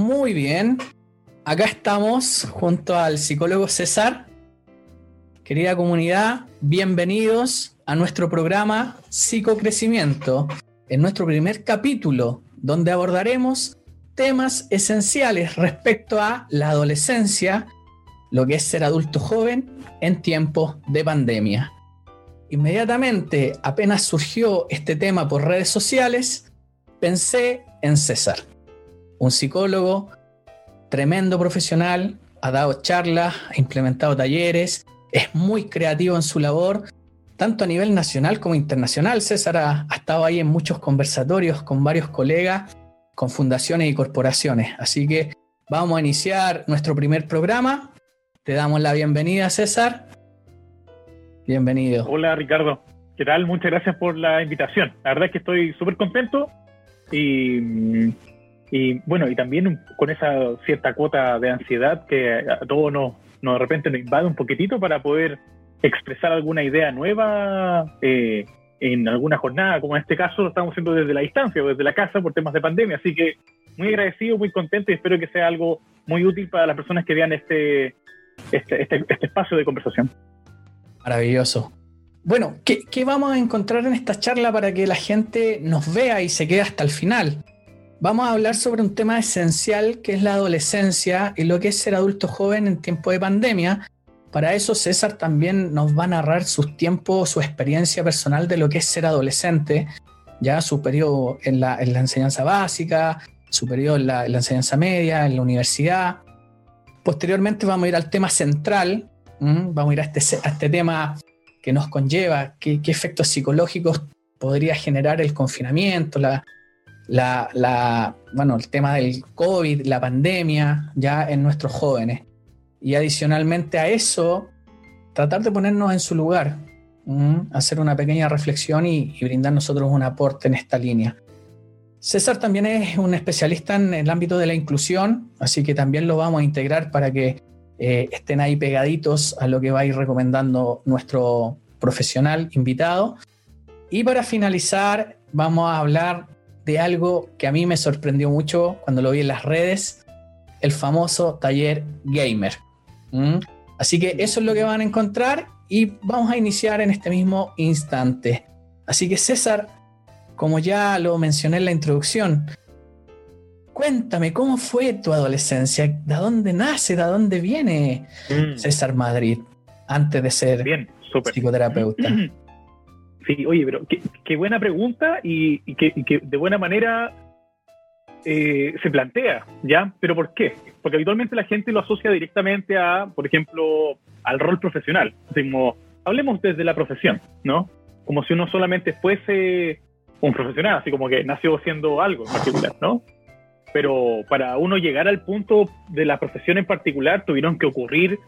Muy bien. Acá estamos junto al psicólogo César. Querida comunidad, bienvenidos a nuestro programa Psicocrecimiento, en nuestro primer capítulo, donde abordaremos temas esenciales respecto a la adolescencia, lo que es ser adulto joven en tiempos de pandemia. Inmediatamente, apenas surgió este tema por redes sociales, pensé en César, un psicólogo tremendo profesional, ha dado charlas, ha implementado talleres, es muy creativo en su labor, tanto a nivel nacional como internacional. César ha, estado ahí en muchos conversatorios con varios colegas, con fundaciones y corporaciones. Así que vamos a iniciar nuestro primer programa. Te damos la bienvenida, César. Bienvenido. Hola, Ricardo. ¿Qué tal? Muchas gracias por la invitación. La verdad es que estoy súper contento y y bueno, y también con esa cierta cuota de ansiedad que a todos nos, de repente nos invade un poquitito para poder expresar alguna idea nueva eh, en alguna jornada, como en este caso lo estamos haciendo desde la distancia o desde la casa por temas de pandemia. Así que muy agradecido, muy contento y espero que sea algo muy útil para las personas que vean este, este, este, este espacio de conversación. Maravilloso. Bueno, ¿qué, ¿qué, vamos a encontrar en esta charla para que la gente nos vea y se quede hasta el final? Vamos a hablar sobre un tema esencial que es la adolescencia y lo que es ser adulto joven en tiempo de pandemia. Para eso César también nos va a narrar sus tiempos, su experiencia personal de lo que es ser adolescente, ya su periodo en la, enseñanza básica, su periodo en la, enseñanza media, en la universidad. Posteriormente vamos a ir al tema central, vamos a ir a este, a este tema que nos conlleva, qué, qué efectos psicológicos podría generar el confinamiento, la, la, bueno, el tema del COVID, la pandemia, ya en nuestros jóvenes. Y adicionalmente a eso, tratar de ponernos en su lugar, hacer una pequeña reflexión y, brindar nosotros un aporte en esta línea. César también es un especialista en el ámbito de la inclusión, así que también lo vamos a integrar para que eh, estén ahí pegaditos a lo que va a ir recomendando nuestro profesional invitado. Y para finalizar, vamos a hablar de algo que a mí me sorprendió mucho cuando lo vi en las redes, el famoso taller gamer. ¿Mm? Así que eso es lo que van a encontrar y vamos a iniciar en este mismo instante. Así que César, como ya lo mencioné en la introducción, cuéntame cómo fue tu adolescencia, de dónde nace, de dónde viene mm. César Madrid antes de ser Bien, psicoterapeuta. Sí, oye, pero qué, buena pregunta y, que, de buena manera eh, se plantea, ¿ya? ¿Pero por qué? Porque habitualmente la gente lo asocia directamente a, por ejemplo, al rol profesional. Hablemos desde la profesión, ¿no? Como si uno solamente fuese un profesional, así como que nació siendo algo en particular, ¿no? Pero para uno llegar al punto de la profesión en particular, tuvieron que ocurrir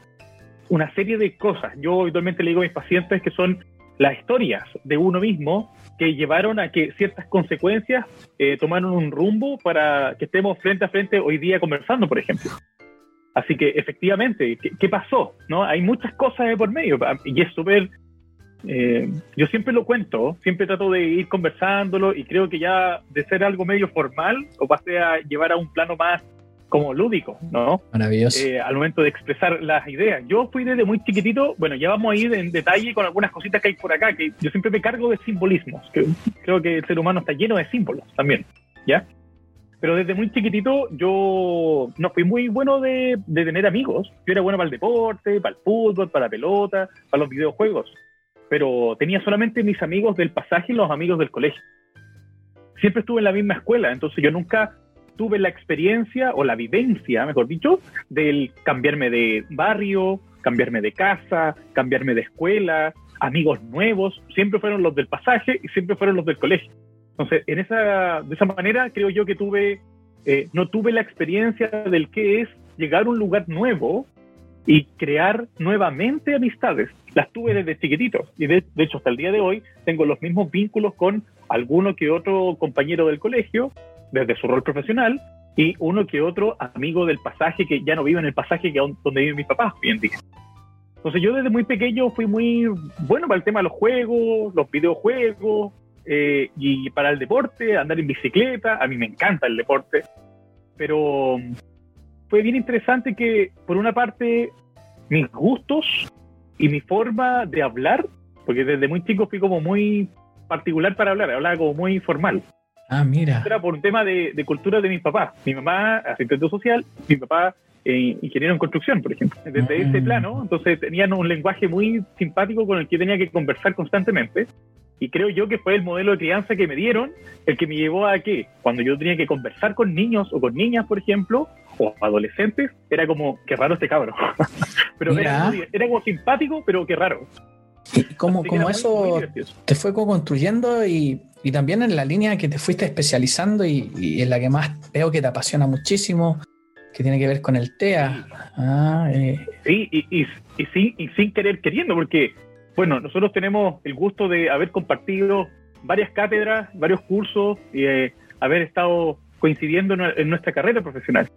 una serie de cosas. Yo habitualmente le digo a mis pacientes que son las historias de uno mismo que llevaron a que ciertas consecuencias eh, tomaron un rumbo para que estemos frente a frente hoy día conversando, por ejemplo. Así que efectivamente, ¿qué, pasó? ¿No? Hay muchas cosas de por medio y es súper... Eh, yo siempre lo cuento, siempre trato de ir conversándolo y creo que ya de ser algo medio formal o pasé a llevar a un plano más como lúdico, ¿no? Maravilloso. Eh, al momento de expresar las ideas. Yo fui desde muy chiquitito, bueno, ya vamos a ir en detalle con algunas cositas que hay por acá, que yo siempre me cargo de simbolismos, que creo que el ser humano está lleno de símbolos también, ¿ya? Pero desde muy chiquitito yo no fui muy bueno de, de tener amigos. Yo era bueno para el deporte, para el fútbol, para la pelota, para los videojuegos. Pero tenía solamente mis amigos del pasaje y los amigos del colegio. Siempre estuve en la misma escuela, entonces yo nunca tuve la experiencia o la vivencia, mejor dicho, del cambiarme de barrio, cambiarme de casa, cambiarme de escuela, amigos nuevos, siempre fueron los del pasaje y siempre fueron los del colegio. Entonces, en esa, de esa manera creo yo que tuve, eh, no tuve la experiencia del que es llegar a un lugar nuevo y crear nuevamente amistades. Las tuve desde chiquitito y de, de hecho hasta el día de hoy tengo los mismos vínculos con alguno que otro compañero del colegio desde su rol profesional y uno que otro amigo del pasaje que ya no vive en el pasaje que donde viven mis papás hoy en día. Entonces yo desde muy pequeño fui muy bueno para el tema de los juegos, los videojuegos eh, y para el deporte, andar en bicicleta, a mí me encanta el deporte. pero fue bien interesante que, por una parte, mis gustos y mi forma de hablar, porque desde muy chico fui como muy particular para hablar, hablaba como muy formal. Ah, mira. Era por un tema de, cultura de mis papás. Mi mamá, asistente social, mi papá, eh, ingeniero en construcción, por ejemplo. Desde ese mm. plano, entonces tenían un lenguaje muy simpático con el que tenía que conversar constantemente. Y creo yo que fue el modelo de crianza que me dieron el que me llevó a que cuando yo tenía que conversar con niños o con niñas, por ejemplo, o adolescentes, era como, qué raro este cabro. pero era, era, como simpático, pero qué raro. Y como, como eso te fue construyendo y, y, también en la línea que te fuiste especializando y, en la que más veo que te apasiona muchísimo, que tiene que ver con el TEA. Ah, eh. Sí, y, y, y, y sin querer queriendo, porque bueno, nosotros tenemos el gusto de haber compartido varias cátedras, varios cursos y eh, haber estado coincidiendo en, nuestra carrera profesional.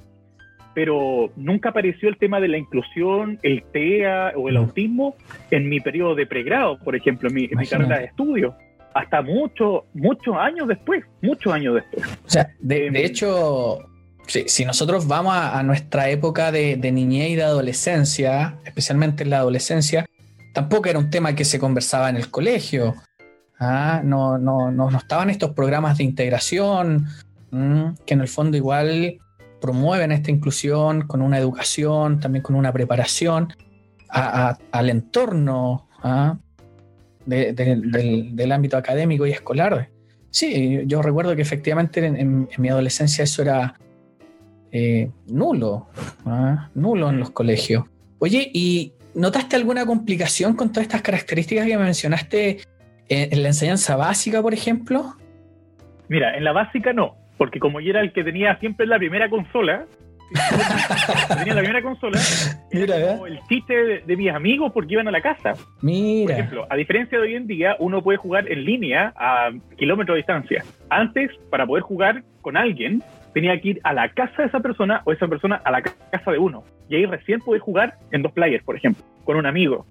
Pero nunca apareció el tema de la inclusión, el TEA o el mm. autismo en mi periodo de pregrado, por ejemplo, en mi, carrera de estudio. Hasta muchos, muchos años después, muchos años después. O sea, de, em, hecho, si, nosotros vamos a, nuestra época de, de, niñez y de adolescencia, especialmente en la adolescencia, tampoco era un tema que se conversaba en el colegio. ¿ah? No, no, no, estaban estos programas de integración que en el fondo igual promueven esta inclusión con una educación, también con una preparación al entorno ¿ah? Del, ámbito académico y escolar. Sí, yo recuerdo que efectivamente en, mi adolescencia eso era eh, nulo, ¿ah? nulo en los colegios. Oye, y, ¿Notaste alguna complicación con todas estas características que mencionaste en, la enseñanza básica, por ejemplo? Mira, en la básica no, porque como yo era el que tenía siempre la primera consola, tenía la primera consola, Mira, el chiste de, mis amigos porque iban a la casa. Mira. Por ejemplo, a diferencia de hoy en día, uno puede jugar en línea a kilómetros de distancia. Antes, para poder jugar con alguien, tenía que ir a la casa de esa persona o esa persona a la casa de uno. Y ahí recién pude jugar en dos players, por ejemplo, con un amigo.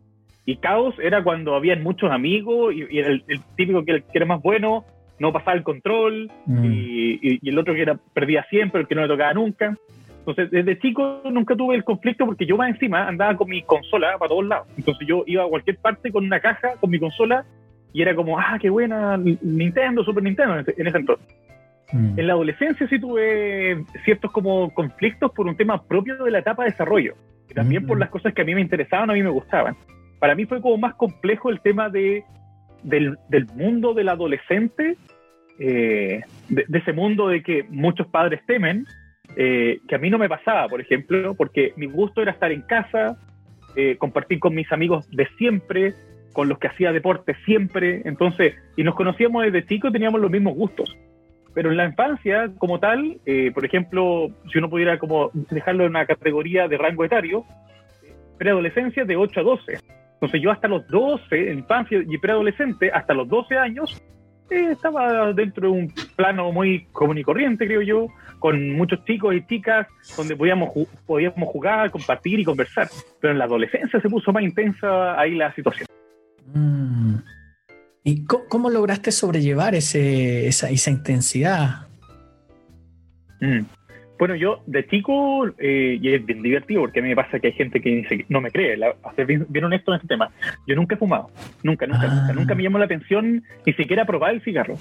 Y caos era cuando habían muchos amigos y, el, típico que, era más bueno no pasaba el control mm. y, el otro que era perdía siempre, el que no le tocaba nunca. Entonces, desde chico nunca tuve el conflicto porque yo más encima andaba con mi consola para todos lados. Entonces yo iba a cualquier parte con una caja, con mi consola, y era como, ah, qué buena, Nintendo, Super Nintendo en ese entonces. Mm. En la adolescencia sí tuve ciertos como conflictos por un tema propio de la etapa de desarrollo, y también por mm. las cosas que a mí me interesaban, a mí me gustaban. Para mí fue como más complejo el tema de, del, mundo del adolescente, eh, de, ese mundo de que muchos padres temen, eh, que a mí no me pasaba, por ejemplo, porque mi gusto era estar en casa, eh, compartir con mis amigos de siempre, con los que hacía deporte siempre, entonces, y nos conocíamos desde chicos, teníamos los mismos gustos. Pero en la infancia, como tal, eh, por ejemplo, si uno pudiera como dejarlo en una categoría de rango etario, preadolescencia de 8 a 12. Entonces yo hasta los 12, en infancia y preadolescente, hasta los 12 años, eh, estaba dentro de un plano muy común y corriente, creo yo, con muchos chicos y chicas donde podíamos, podíamos jugar, compartir y conversar. Pero en la adolescencia se puso más intensa ahí la situación. Mm. ¿Y cómo, lograste sobrellevar ese, esa, esa intensidad? Mm. Bueno, yo de chico, eh, y es bien divertido porque a mí me pasa que hay gente que dice, no me cree, la, ser bien, honesto en este tema. Yo nunca he fumado, nunca, nunca, nunca, ah. nunca me llamó la atención ni siquiera probar el cigarro.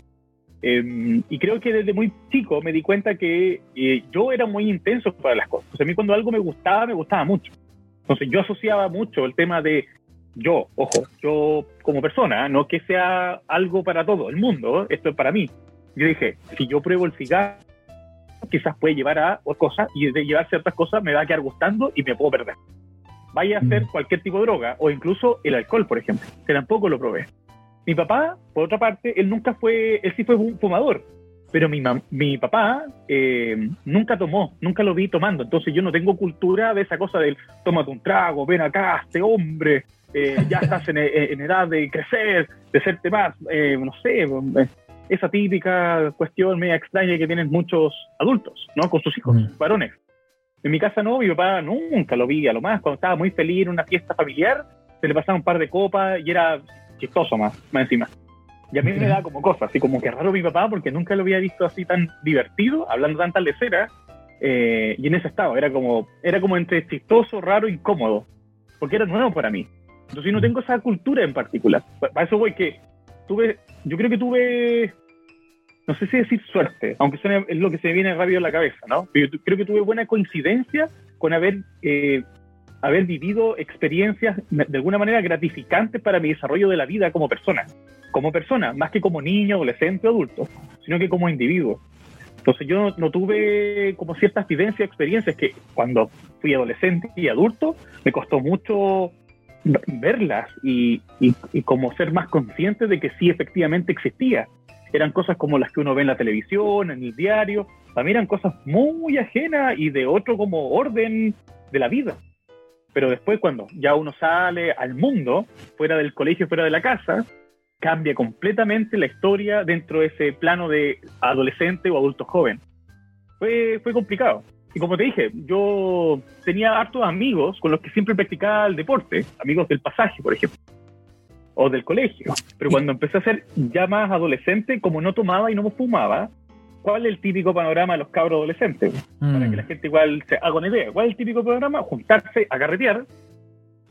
Em, y creo que desde muy chico me di cuenta que eh, yo era muy intenso para las cosas. O sea, a mí cuando algo me gustaba, me gustaba mucho. Entonces yo asociaba mucho el tema de yo, ojo, yo como persona, no que sea algo para todo el mundo, esto es para mí. Yo dije, si yo pruebo el cigarro, quizás puede llevar a otras cosas y de llevar ciertas cosas me va a quedar gustando y me puedo perder. Vaya a hacer mm. cualquier tipo de droga o incluso el alcohol, por ejemplo, que tampoco lo probé. Mi papá, por otra parte, él nunca fue, él sí fue un fumador, pero mi, mi papá eh, nunca tomó, nunca lo vi tomando, entonces yo no tengo cultura de esa cosa del tómate un trago, ven acá, este hombre, eh, ya estás en, edad de crecer, de serte más, eh, no sé, esa típica cuestión media extraña que tienen muchos adultos, ¿no? Con sus hijos, mm. varones. En mi casa no, mi papá nunca lo vi, a lo más, cuando estaba muy feliz en una fiesta familiar, se le pasaba un par de copas y era chistoso más, más encima. Y a mí me da como cosas, así como que raro mi papá, porque nunca lo había visto así tan divertido, hablando tantas leceras, Eh, y en ese estado, era como, era como entre chistoso, raro, incómodo, porque era nuevo para mí. Entonces yo no tengo esa cultura en particular. Para eso voy que tuve, yo creo que tuve, no sé si decir suerte, aunque suene, es lo que se me viene rápido a la cabeza, ¿no? Pero yo creo que tuve buena coincidencia con haber, eh, haber vivido experiencias de alguna manera gratificantes para mi desarrollo de la vida como persona. Como persona, más que como niño, adolescente adulto, sino que como individuo. Entonces yo no, tuve como ciertas vivencias, experiencias que cuando fui adolescente y adulto me costó mucho verlas y, y, como ser más consciente de que sí efectivamente existía. Eran cosas como las que uno ve en la televisión, en el diario, mí eran cosas muy ajenas y de otro como orden de la vida. Pero después cuando ya uno sale al mundo, fuera del colegio, fuera de la casa, cambia completamente la historia dentro de ese plano de adolescente o adulto joven. Fue, fue complicado. Y como te dije, yo tenía hartos amigos con los que siempre practicaba el deporte, amigos del pasaje, por ejemplo, o del colegio. Pero cuando empecé a ser ya más adolescente, como no tomaba y no fumaba, ¿cuál es el típico panorama de los cabros adolescentes? Para que la mm. gente igual se haga una idea. ¿Cuál es el típico panorama? Juntarse a carretear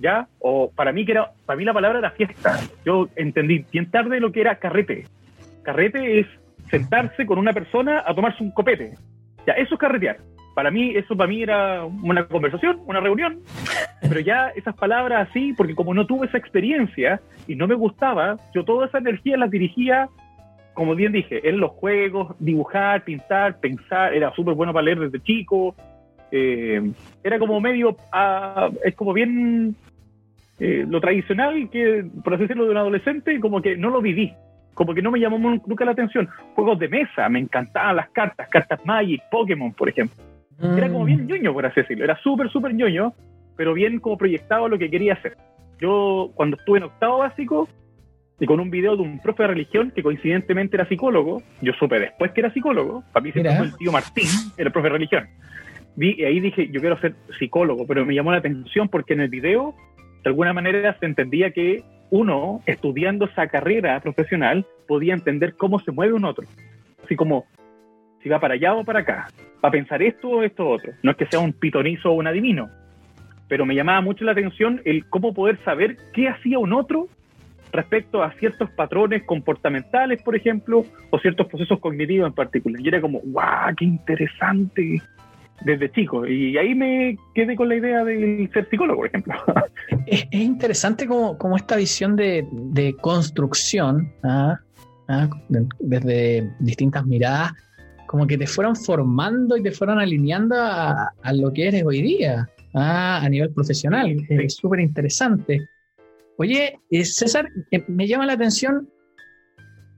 ¿ya? O para mí que era, para mí la palabra era fiesta. Yo entendí bien tarde lo que era carrete. Carrete es sentarse con una persona a tomarse un copete. Ya, eso es carretear. Para mí, eso para mí era una conversación, una reunión. Pero ya esas palabras así, porque como no tuve esa experiencia y no me gustaba, yo toda esa energía la dirigía, como bien dije, en los juegos, dibujar, pintar, pensar. Era súper bueno para leer desde chico. Eh, era como medio, ah, es como bien eh, lo tradicional, que por así decirlo, de un adolescente, como que no lo viví, como que no me llamó nunca la atención. Juegos de mesa, me encantaban las cartas, cartas Magic, Pokémon, por ejemplo. Era como bien mm. ñoño, por así decirlo, era súper, súper ñoño, pero bien como proyectado lo que quería hacer. Yo, cuando estuve en octavo básico, y con un video de un profe de religión que coincidentemente era psicólogo, yo supe después que era psicólogo, para mí siempre fue el tío Martín, era el profe de religión. Vi, y ahí dije, yo quiero ser psicólogo, pero me llamó la atención porque en el video de alguna manera se entendía que uno, estudiando esa carrera profesional, podía entender cómo se mueve un otro. Así como si va para allá o para acá, va a pensar esto o esto otro. No es que sea un pitonizo o un adivino, pero me llamaba mucho la atención el cómo poder saber qué hacía un otro respecto a ciertos patrones comportamentales, por ejemplo, o ciertos procesos cognitivos en particular. Y era como, ¡guau, qué interesante! desde chico. Y ahí me quedé con la idea de ser psicólogo, por ejemplo. Es, interesante como, esta visión de, de construcción, ¿ah? ¿Ah? desde distintas miradas, como que te fueron formando y te fueron alineando a, a lo que eres hoy día, a nivel profesional. Es súper interesante. Oye, eh, César, eh, me llama la atención,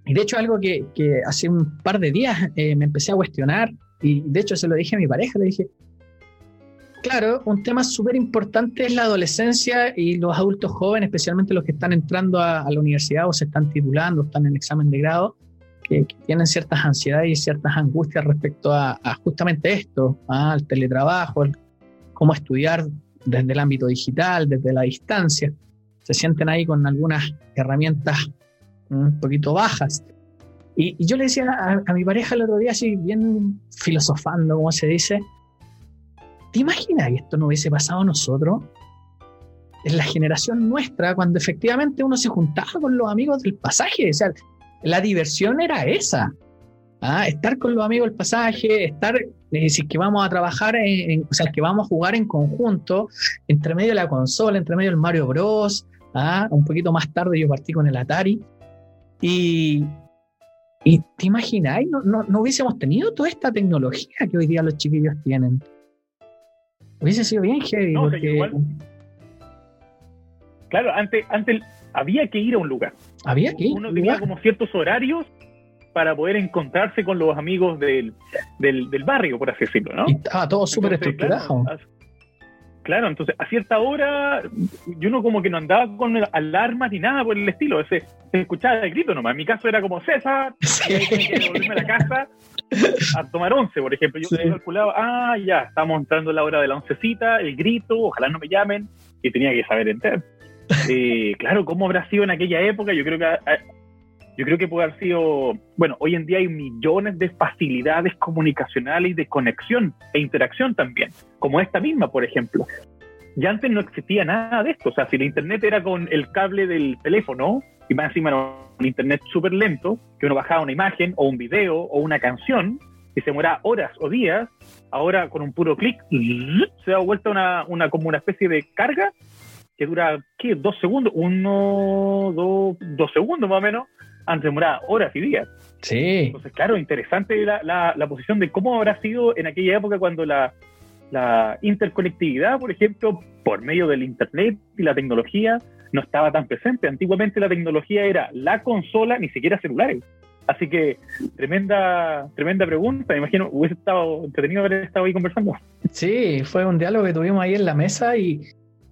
y de hecho algo que, que hace un par de días eh, me empecé a cuestionar, y de hecho se lo dije a mi pareja, le dije, claro, un tema súper importante es la adolescencia y los adultos jóvenes, especialmente los que están entrando a, la universidad o se están titulando, están en examen de grado, que, tienen ciertas ansiedades y ciertas angustias respecto a, justamente esto, al teletrabajo, cómo estudiar desde el ámbito digital, desde la distancia. Se sienten ahí con algunas herramientas un poquito bajas. Y, yo le decía a, mi pareja el otro día, así bien filosofando, como se dice, ¿te imaginas que esto no hubiese pasado a nosotros? En la generación nuestra, cuando efectivamente uno se juntaba con los amigos del pasaje, o sea, la diversión era esa. ¿ah? Estar con los amigos del pasaje, estar, es decir, que vamos a trabajar, en, o sea, que vamos a jugar en conjunto, entre medio de la consola, entre medio del Mario Bros. ¿ah? Un poquito más tarde yo partí con el Atari. Y, y te imagináis, no, no, hubiésemos tenido toda esta tecnología que hoy día los chiquillos tienen. Hubiese sido bien heavy. claro, antes, antes había que ir a un lugar. Había ir. Uno tenía como ciertos horarios para poder encontrarse con los amigos del, del, barrio, por así decirlo, ¿no? Y estaba todo súper estructurado. Claro, entonces a cierta hora yo no como que no andaba con alarmas ni nada por el estilo, ese se escuchaba el grito nomás. En mi caso era como César, tenía que volverme a la casa a tomar once, por ejemplo. Yo calculaba, ah, ya, estamos entrando en la hora de la oncecita, el grito, ojalá no me llamen, y tenía que saber entender. Eh, claro, ¿cómo habrá sido en aquella época? Yo creo que yo creo que puede haber sido, bueno, hoy en día hay millones de facilidades comunicacionales y de conexión e interacción también, como esta misma, por ejemplo. Y antes no existía nada de esto, o sea, si la internet era con el cable del teléfono, y más encima era un internet súper lento, que uno bajaba una imagen o un video o una canción, y se demoraba horas o días, ahora con un puro clic se da vuelta una, una, como una especie de carga que dura, ¿qué? Dos segundos, uno, dos, dos segundos más o menos, antes demoraba horas y días. Sí. Entonces, claro, interesante la, la, la posición de cómo habrá sido en aquella época cuando la, la interconectividad, por ejemplo, por medio del Internet y la tecnología, no estaba tan presente. Antiguamente la tecnología era la consola, ni siquiera celulares. Así que tremenda, tremenda pregunta. Me imagino hubiese estado entretenido haber estado ahí conversando. Sí, fue un diálogo que tuvimos ahí en la mesa y,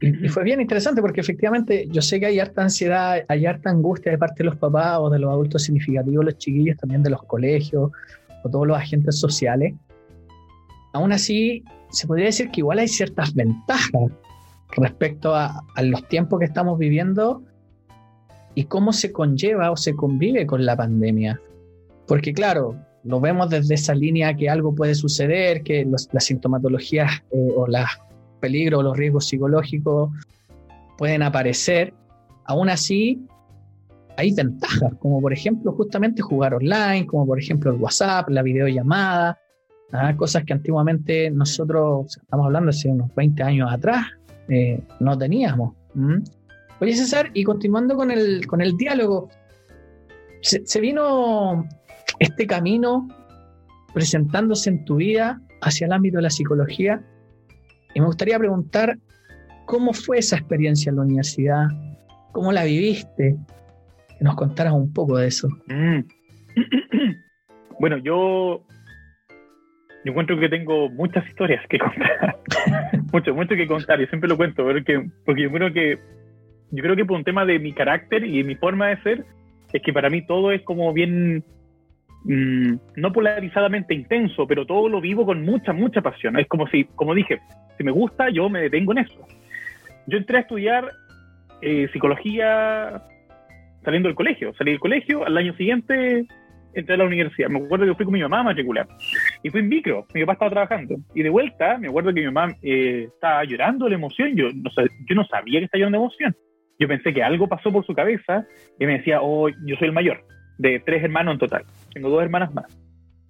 y, fue bien interesante porque efectivamente yo sé que hay harta ansiedad, hay harta angustia de parte de los papás o de los adultos significativos, los chiquillos también de los colegios o todos los agentes sociales. Aún así, se podría decir que igual hay ciertas ventajas respecto a, a los tiempos que estamos viviendo y cómo se conlleva o se convive con la pandemia. Porque claro, lo vemos desde esa línea que algo puede suceder, que los, las sintomatologías eh, o los peligros los riesgos psicológicos pueden aparecer. Aún así, hay ventajas, como por ejemplo justamente jugar online, como por ejemplo el WhatsApp, la videollamada, ¿ah? cosas que antiguamente nosotros, estamos hablando hace unos 20 años atrás, eh, no teníamos. Oye César, y continuando con el, con el diálogo, se vino este camino presentándose en tu vida hacia el ámbito de la psicología y me gustaría preguntar cómo fue esa experiencia en la universidad, cómo la viviste, que nos contaras un poco de eso. Mm. Bueno, yo, yo encuentro que tengo muchas historias que contar, mucho, mucho que contar, y siempre lo cuento, porque, porque yo creo que yo creo que por un tema de mi carácter y mi forma de ser, es que para mí todo es como bien, mmm, no polarizadamente intenso, pero todo lo vivo con mucha, mucha pasión. Es como si, como dije, si me gusta, yo me detengo en eso. Yo entré a estudiar eh, psicología saliendo del colegio. Salí del colegio, al año siguiente entré a la universidad. Me acuerdo que fui con mi mamá a matricular. Y fui en micro, mi papá estaba trabajando. Y de vuelta, me acuerdo que mi mamá eh, estaba llorando de la emoción. Yo no, yo no sabía que estaba llorando de emoción. Yo pensé que algo pasó por su cabeza y me decía, oh, yo soy el mayor, de tres hermanos en total. Tengo dos hermanas más.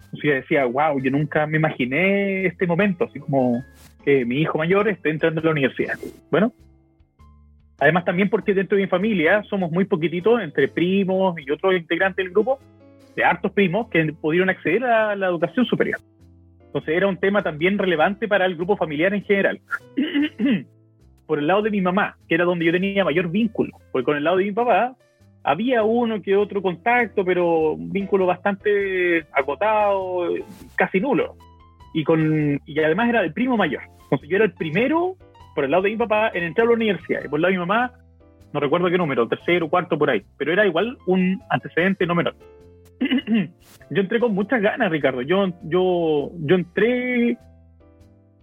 Entonces yo decía, wow, yo nunca me imaginé este momento, así como que mi hijo mayor esté entrando a la universidad. Bueno, además también porque dentro de mi familia somos muy poquititos, entre primos y otros integrantes del grupo, de hartos primos que pudieron acceder a la educación superior. Entonces era un tema también relevante para el grupo familiar en general. por el lado de mi mamá, que era donde yo tenía mayor vínculo, porque con el lado de mi papá había uno que otro contacto, pero un vínculo bastante acotado, casi nulo. Y, con, y además era el primo mayor. Entonces yo era el primero, por el lado de mi papá, en entrar a la universidad. Y por el lado de mi mamá, no recuerdo qué número, tercero, cuarto, por ahí. Pero era igual un antecedente no menor. yo entré con muchas ganas, Ricardo. Yo, yo, yo entré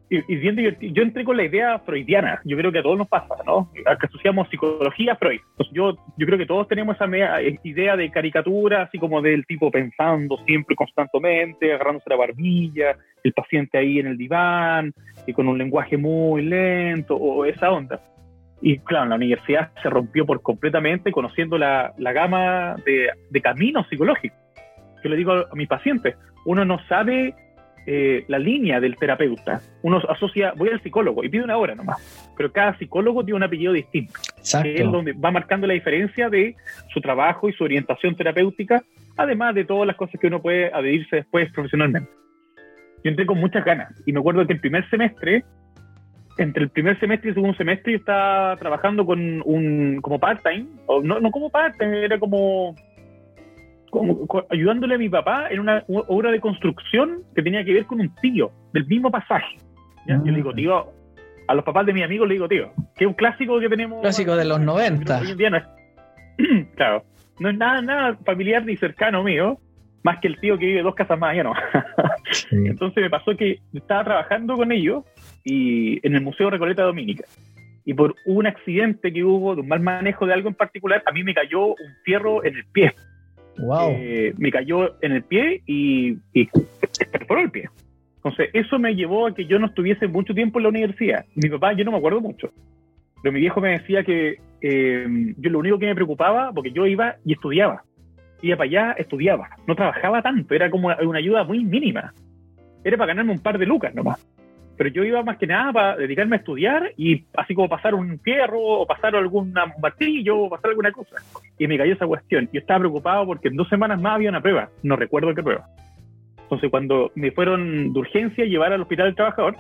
y, bien divertido. Yo entré con la idea freudiana, yo creo que a todos nos pasa, ¿no? Que asociamos psicología a Freud. Entonces yo, yo creo que todos tenemos esa eh, idea de caricatura, así como del tipo pensando siempre constantemente, agarrándose la barbilla, el paciente ahí en el diván, y con un lenguaje muy lento, o esa onda. Y claro, la universidad se rompió por completamente conociendo la, la gama de, de caminos psicológicos. Yo le digo a mis pacientes, uno no sabe eh, la línea del terapeuta. Uno asocia, voy al psicólogo y pide una hora nomás, pero cada psicólogo tiene un apellido distinto, que es donde va marcando la diferencia de su trabajo y su orientación terapéutica, además de todas las cosas que uno puede adherirse después profesionalmente. Yo entré con muchas ganas y me acuerdo que el primer semestre, entre el primer semestre y el segundo semestre, yo estaba trabajando con un, como part-time, o no, no como part-time, era como como, ayudándole a mi papá en una, obra de construcción que tenía que ver con un tío del mismo pasaje. Yo le digo, tío, a los papás de mi amigo le digo, tío, que es un clásico que tenemos. Clásico de los 90. Hoy en día no es, claro, no es nada, nada familiar ni cercano mío, más que el tío que vive dos casas más allá, ¿no? Entonces me pasó que estaba trabajando con ellos y en el Museo Recoleta Dominica. Y por un accidente que hubo, de un mal manejo de algo en particular, a mí me cayó un fierro en el pie Eh, me cayó en el pie y, perforó el pie. Entonces, eso me llevó a que yo no estuviese mucho tiempo en la universidad. Mi papá, yo no me acuerdo mucho, pero mi viejo me decía que eh, yo lo único que me preocupaba, porque yo iba y estudiaba. Iba para allá, estudiaba. No trabajaba tanto, era como una ayuda muy mínima. Era para ganarme un par de lucas nomás. Pero yo iba más que nada para dedicarme a estudiar y así como pasar un fierro o pasar algún martillo o pasar alguna cosa. Y me cayó esa cuestión. Yo estaba preocupado porque en dos semanas más había una prueba. No recuerdo qué prueba. Entonces, cuando me fueron de urgencia llevar al hospital del trabajador,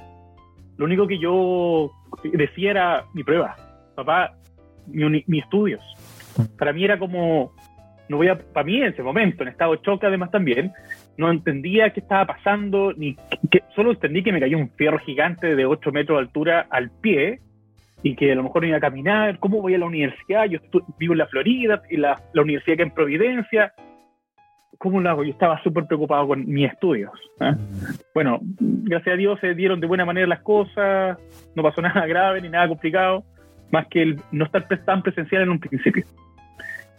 lo único que yo decía era mi prueba. Papá, mis mi estudios. Para mí era como, no voy a, para mí en ese momento, en estado de choque además también, no entendía qué estaba pasando, ni que, solo entendí que me cayó un fierro gigante de 8 metros de altura al pie y que a lo mejor no iba a caminar, ¿cómo voy a la universidad? Yo vivo en la Florida y la, la universidad que en Providencia, ¿cómo lo hago? Yo estaba súper preocupado con mis estudios. ¿eh? Bueno, gracias a Dios se dieron de buena manera las cosas, no pasó nada grave ni nada complicado, más que el no estar tan presencial en un principio.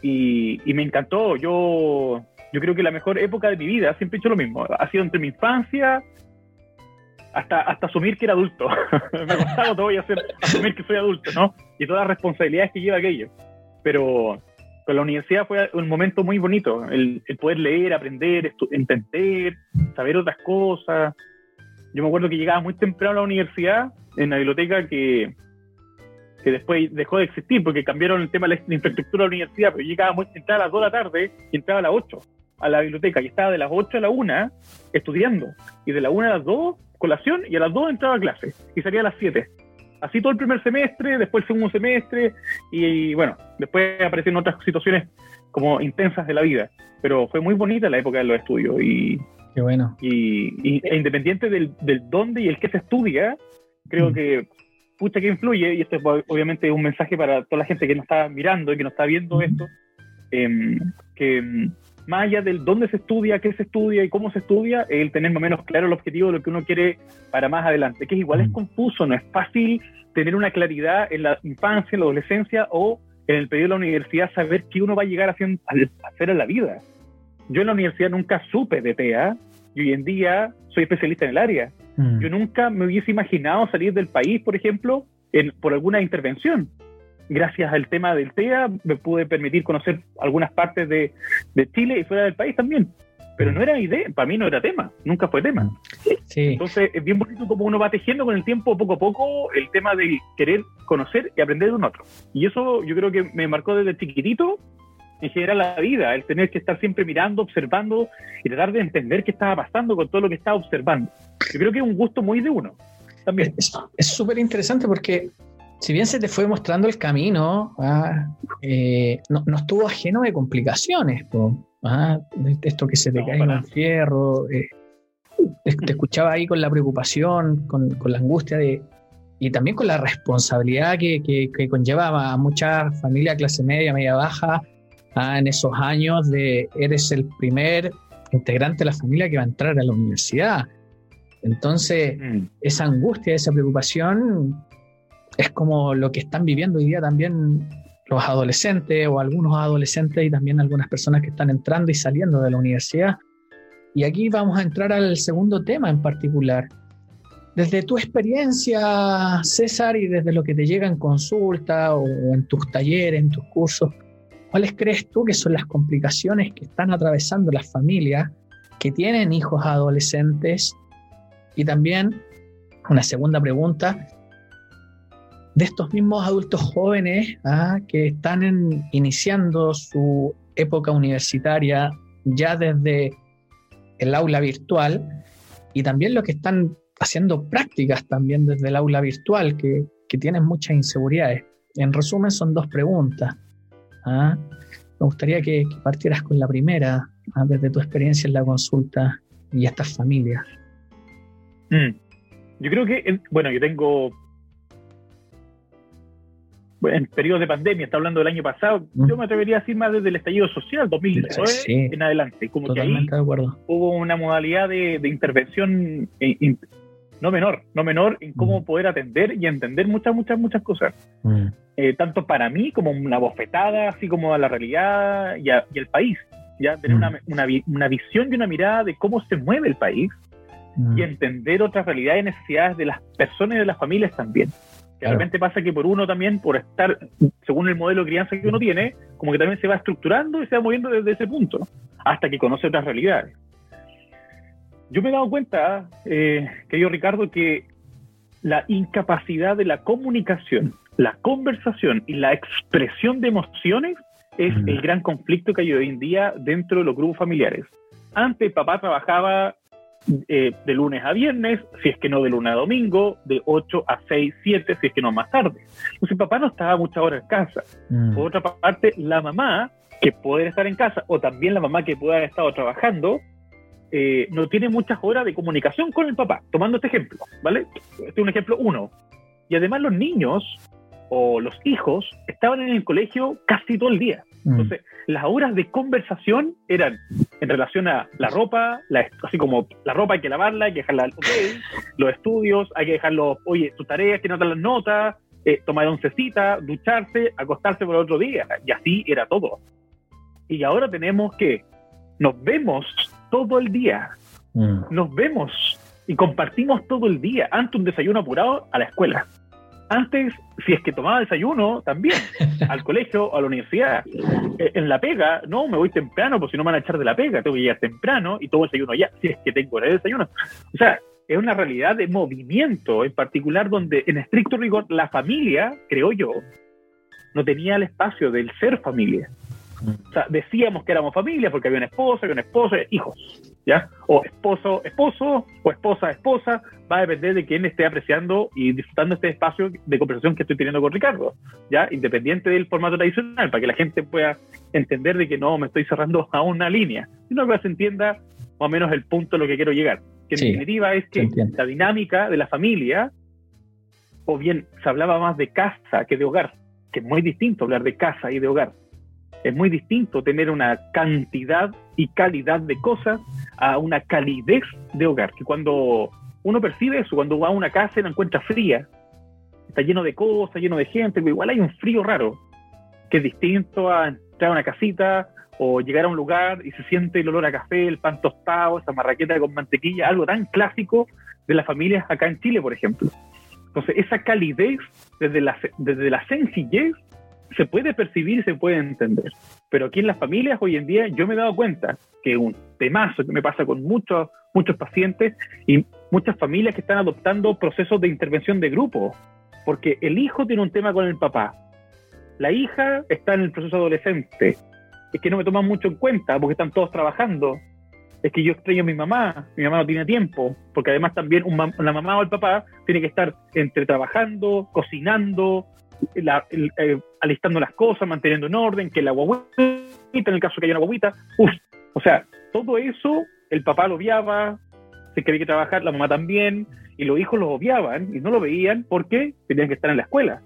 Y, y me encantó, yo yo creo que la mejor época de mi vida, siempre he hecho lo mismo, ha sido entre mi infancia hasta, hasta asumir que era adulto. Me ha costado todavía hacer, asumir que soy adulto, ¿no? Y todas las responsabilidades que lleva aquello. Pero con la universidad fue un momento muy bonito, el, el poder leer, aprender, entender, saber otras cosas. Yo me acuerdo que llegaba muy temprano a la universidad, en la biblioteca que, que después dejó de existir porque cambiaron el tema de la infraestructura de la universidad, pero llegaba muy, entraba a las 2 de la tarde y entraba a las 8 a la biblioteca y estaba de las 8 a la 1 estudiando. Y de la 1 a las 2, colación, y a las 2 entraba a clase. Y salía a las 7. Así todo el primer semestre, después el segundo semestre, y, bueno, después aparecieron otras situaciones como intensas de la vida. Pero fue muy bonita la época de los estudios. Y, Qué bueno. Y, y e independiente del, del, dónde y el qué se estudia, creo mm. que pucha que influye, y esto es obviamente un mensaje para toda la gente que nos está mirando y que nos está viendo mm. esto, eh, que más allá del dónde se estudia, qué se estudia y cómo se estudia, el tener más o menos claro el objetivo de lo que uno quiere para más adelante, que es igual es mm. confuso, no es fácil tener una claridad en la infancia, en la adolescencia o en el periodo de la universidad saber qué uno va a llegar a hacer en la vida. Yo en la universidad nunca supe de TEA y hoy en día soy especialista en el área. Mm. Yo nunca me hubiese imaginado salir del país, por ejemplo, en, por alguna intervención gracias al tema del TEA me pude permitir conocer algunas partes de, de Chile y fuera del país también. Pero no era idea, para mí no era tema, nunca fue tema. Sí. Entonces es bien bonito como uno va tejiendo con el tiempo poco a poco el tema de querer conocer y aprender de un otro. Y eso yo creo que me marcó desde chiquitito en general la vida, el tener que estar siempre mirando, observando y tratar de entender qué estaba pasando con todo lo que estaba observando. Yo creo que es un gusto muy de uno. También. Es súper interesante porque si bien se te fue mostrando el camino, ¿ah? eh, no, estuvo ajeno de complicaciones, ¿ah? de esto que se te cae en el fierro. Eh, te, escuchaba ahí con la preocupación, con, la angustia de, y también con la responsabilidad que, que, conlleva a mucha familia clase media, media baja, ¿ah? en esos años de eres el primer integrante de la familia que va a entrar a la universidad. Entonces, mm. esa angustia, esa preocupación es como lo que están viviendo hoy día también los adolescentes o algunos adolescentes y también algunas personas que están entrando y saliendo de la universidad. Y aquí vamos a entrar al segundo tema en particular. Desde tu experiencia, César, y desde lo que te llega en consulta o en tus talleres, en tus cursos, ¿cuáles crees tú que son las complicaciones que están atravesando las familias que tienen hijos adolescentes? Y también, una segunda pregunta, de estos mismos adultos jóvenes ¿ah? que están iniciando su época universitaria ya desde el aula virtual y también los que están haciendo prácticas también desde el aula virtual, que, tienen muchas inseguridades. En resumen, son dos preguntas. ¿ah? Me gustaría que, partieras con la primera, ¿ah? desde tu experiencia en la consulta y estas familias. Mm. Yo creo que, bueno, yo tengo en periodo de pandemia, está hablando del año pasado, mm. yo me atrevería a decir más desde el estallido social, 2019 en adelante. Como que ahí hubo una modalidad de, intervención eh, no menor, no menor en cómo mm. poder atender y entender muchas, muchas, muchas cosas. Mm. Eh, tanto para mí como una bofetada, así como a la realidad y, al país. ya tener una, una, una, visión y una mirada de cómo se mueve el país y entender otras realidades y necesidades de las personas y de las familias también. Realmente pasa que por uno también, por estar, según el modelo de crianza que uno tiene, como que también se va estructurando y se va moviendo desde ese punto, hasta que conoce otras realidades. Yo me he dado cuenta, eh, querido Ricardo, que la incapacidad de la comunicación, la conversación y la expresión de emociones es el gran conflicto que hay hoy en día dentro de los grupos familiares. Antes papá trabajaba eh, de lunes a viernes, si es que no de lunes a domingo, de 8 a 6, 7, si es que no más tarde. Entonces papá no estaba muchas horas en casa. Mm. Por otra parte, la mamá, que puede estar en casa, o también la mamá que puede haber estado trabajando, eh, no tiene muchas horas de comunicación con el papá. Tomando este ejemplo, ¿vale? Este es un ejemplo uno. Y además los niños o los hijos estaban en el colegio casi todo el día. Mm. Entonces, las horas de conversación eran en relación a la ropa, así como la ropa hay que lavarla, hay que dejarla al hotel, los estudios, hay que dejarlos, oye, tus tareas, que notar las notas, eh, tomar oncecita, ducharse, acostarse por el otro día. Y así era todo. Y ahora tenemos que nos vemos todo el día. Mm. Nos vemos y compartimos todo el día. Antes un desayuno apurado a la escuela antes, si es que tomaba desayuno, también, al colegio, a la universidad, eh, en la pega, no, me voy temprano, pues si no me van a echar de la pega, tengo que llegar temprano y tomo desayuno ya, si es que tengo el desayuno. O sea, es una realidad de movimiento, en particular donde en estricto rigor la familia, creo yo, no tenía el espacio del ser familia. O sea, decíamos que éramos familia porque había una esposa, había un esposo, hijos, ¿ya? O esposo, esposo, o esposa, esposa, va a depender de quién esté apreciando y disfrutando este espacio de conversación que estoy teniendo con Ricardo, ¿ya? Independiente del formato tradicional, para que la gente pueda entender de que no me estoy cerrando a una línea, sino que se entienda más o menos el punto a lo que quiero llegar. Que en definitiva es que la dinámica de la familia, o bien se hablaba más de casa que de hogar, que es muy distinto hablar de casa y de hogar. Es muy distinto tener una cantidad y calidad de cosas a una calidez de hogar. Que cuando uno percibe eso, cuando va a una casa y la encuentra fría, está lleno de cosas, lleno de gente, pero igual hay un frío raro, que es distinto a entrar a una casita o llegar a un lugar y se siente el olor a café, el pan tostado, esa marraqueta con mantequilla, algo tan clásico de las familias acá en Chile, por ejemplo. Entonces, esa calidez, desde la, desde la sencillez, se puede percibir se puede entender. Pero aquí en las familias hoy en día yo me he dado cuenta que un temazo que me pasa con muchos, muchos pacientes y muchas familias que están adoptando procesos de intervención de grupo, porque el hijo tiene un tema con el papá, la hija está en el proceso adolescente, es que no me toman mucho en cuenta porque están todos trabajando, es que yo extraño a mi mamá, mi mamá no tiene tiempo, porque además también la mamá o el papá tiene que estar entre trabajando, cocinando, eh, alistando las cosas, manteniendo en orden, que la guaguita, en el caso que haya una guaguita, uff, o sea, todo eso el papá lo odiaba, se quería que trabajar, la mamá también, y los hijos lo odiaban y no lo veían porque tenían que estar en la escuela.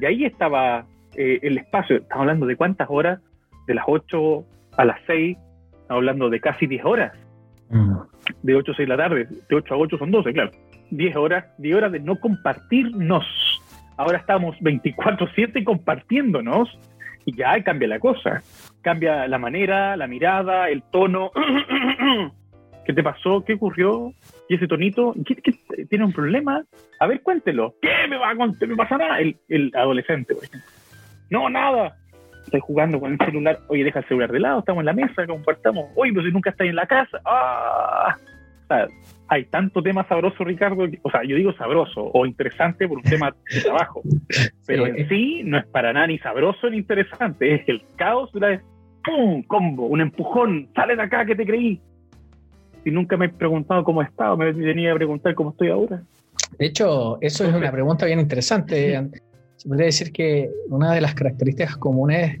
Y ahí estaba eh, el espacio, estamos hablando de cuántas horas, de las 8 a las 6, estamos hablando de casi 10 horas. Mm. De 8 a 6 de la tarde, de 8 a 8 son 12, claro. 10 horas, 10 horas de no compartirnos ahora estamos 24/7 compartiéndonos y ya cambia la cosa. Cambia la manera, la mirada, el tono. ¿Qué te pasó? ¿Qué ocurrió? ¿Y ese tonito? ¿Qué, tiene un problema? A ver, cuéntelo. ¿Qué me va a contar? ¿Me pasa nada? El, adolescente, No, nada. Estoy jugando con el celular. Oye, deja el celular de lado, estamos en la mesa, compartamos. Oye, pero si nunca estás en la casa. ¡Ah! Hay tanto tema sabroso, Ricardo, o sea, yo digo sabroso o interesante por un tema de trabajo, pero en sí no es para nada ni sabroso ni interesante, es el caos de la ¡pum! combo, un empujón, sale de acá que te creí. Si nunca me he preguntado cómo he estado, me venía a preguntar cómo estoy ahora. De hecho, eso es una pregunta bien interesante. Se podría decir que una de las características comunes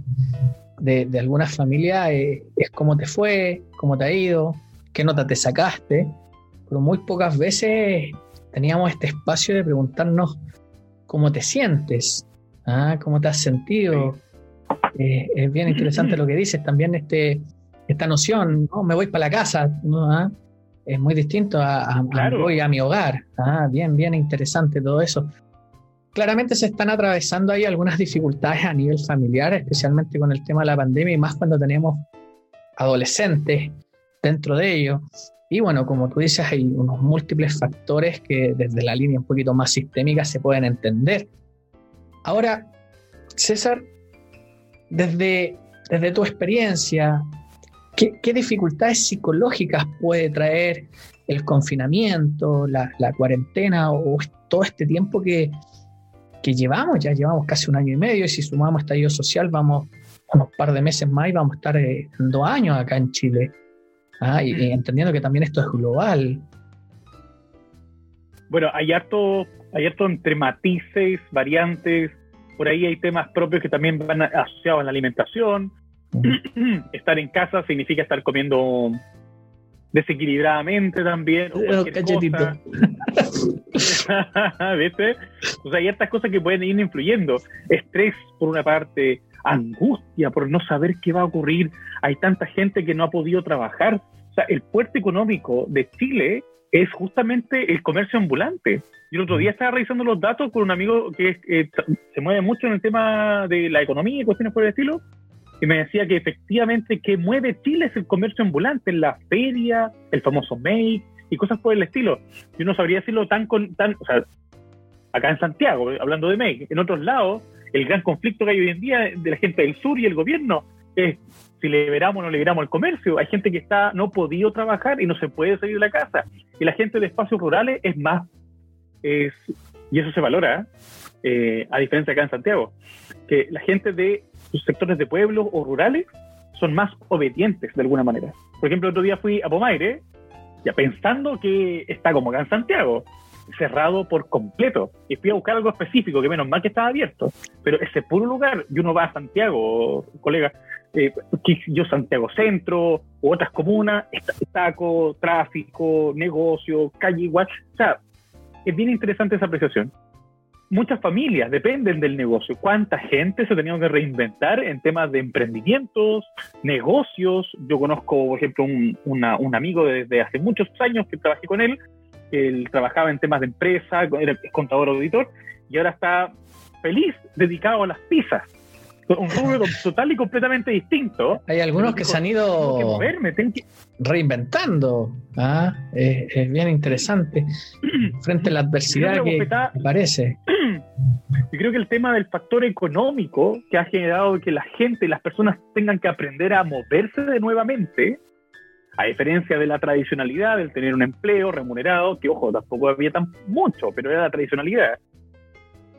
de, de algunas familias es, es cómo te fue, cómo te ha ido, qué nota te sacaste pero muy pocas veces teníamos este espacio de preguntarnos cómo te sientes, ¿Ah? cómo te has sentido. Eh, es bien interesante lo que dices, también este, esta noción, ¿no? me voy para la casa, ¿Ah? es muy distinto a, voy a mi hogar. ¿Ah? Bien, bien interesante todo eso. Claramente se están atravesando ahí algunas dificultades a nivel familiar, especialmente con el tema de la pandemia y más cuando tenemos adolescentes dentro de ellos. Y bueno, como tú dices, hay unos múltiples factores que desde la línea un poquito más sistémica se pueden entender. Ahora, César, desde, desde tu experiencia, ¿qué, dificultades psicológicas puede traer el confinamiento, la, cuarentena o todo este tiempo que, que llevamos? Ya llevamos casi un año y medio y si sumamos estallido social, vamos unos par de meses más y vamos a estar eh, dos años acá en Chile. Ah, y, entendiendo que también esto es global. Bueno, hay harto, hay harto entre matices, variantes. Por ahí hay temas propios que también van asociados a la alimentación. estar en casa significa estar comiendo desequilibradamente también. O ¿Viste? O sea, hay estas cosas que pueden ir influyendo. Estrés, por una parte, angustia por no saber qué va a ocurrir. Hay tanta gente que no ha podido trabajar. O sea, el puerto económico de Chile es justamente el comercio ambulante. Yo el otro día estaba revisando los datos con un amigo que eh, se mueve mucho en el tema de la economía y cuestiones por el estilo, y me decía que efectivamente que mueve Chile es el comercio ambulante, la feria, el famoso Make y cosas por el estilo. Yo no sabría decirlo tan con tan, o sea, acá en Santiago, hablando de Make, en otros lados el gran conflicto que hay hoy en día de la gente del sur y el gobierno es si liberamos o no liberamos el comercio. Hay gente que está no podido trabajar y no se puede salir de la casa. Y la gente de espacios rurales es más, es, y eso se valora, eh, a diferencia acá en Santiago, que la gente de los sectores de pueblos o rurales son más obedientes de alguna manera. Por ejemplo, otro día fui a Pomaire, ya pensando que está como acá en Santiago, cerrado por completo. Y fui a buscar algo específico, que menos mal que estaba abierto. Pero ese puro lugar, y uno va a Santiago, colega, eh, yo Santiago Centro, u otras comunas, taco, tráfico, negocio, calle igual. O sea, es bien interesante esa apreciación. Muchas familias dependen del negocio. ¿Cuánta gente se ha tenido que reinventar en temas de emprendimientos, negocios? Yo conozco, por ejemplo, un, un amigo desde hace muchos años que trabajé con él, él trabajaba en temas de empresa, era contador auditor, y ahora está feliz dedicado a las pizzas. Un rubro total y completamente distinto. Hay algunos que se han ido reinventando. ¿ah? Es, bien interesante. Frente a la adversidad que parece. Yo creo que el tema del factor económico que ha generado que la gente, las personas tengan que aprender a moverse de nuevamente, a diferencia de la tradicionalidad del tener un empleo remunerado, que ojo, tampoco había tan mucho, pero era la tradicionalidad.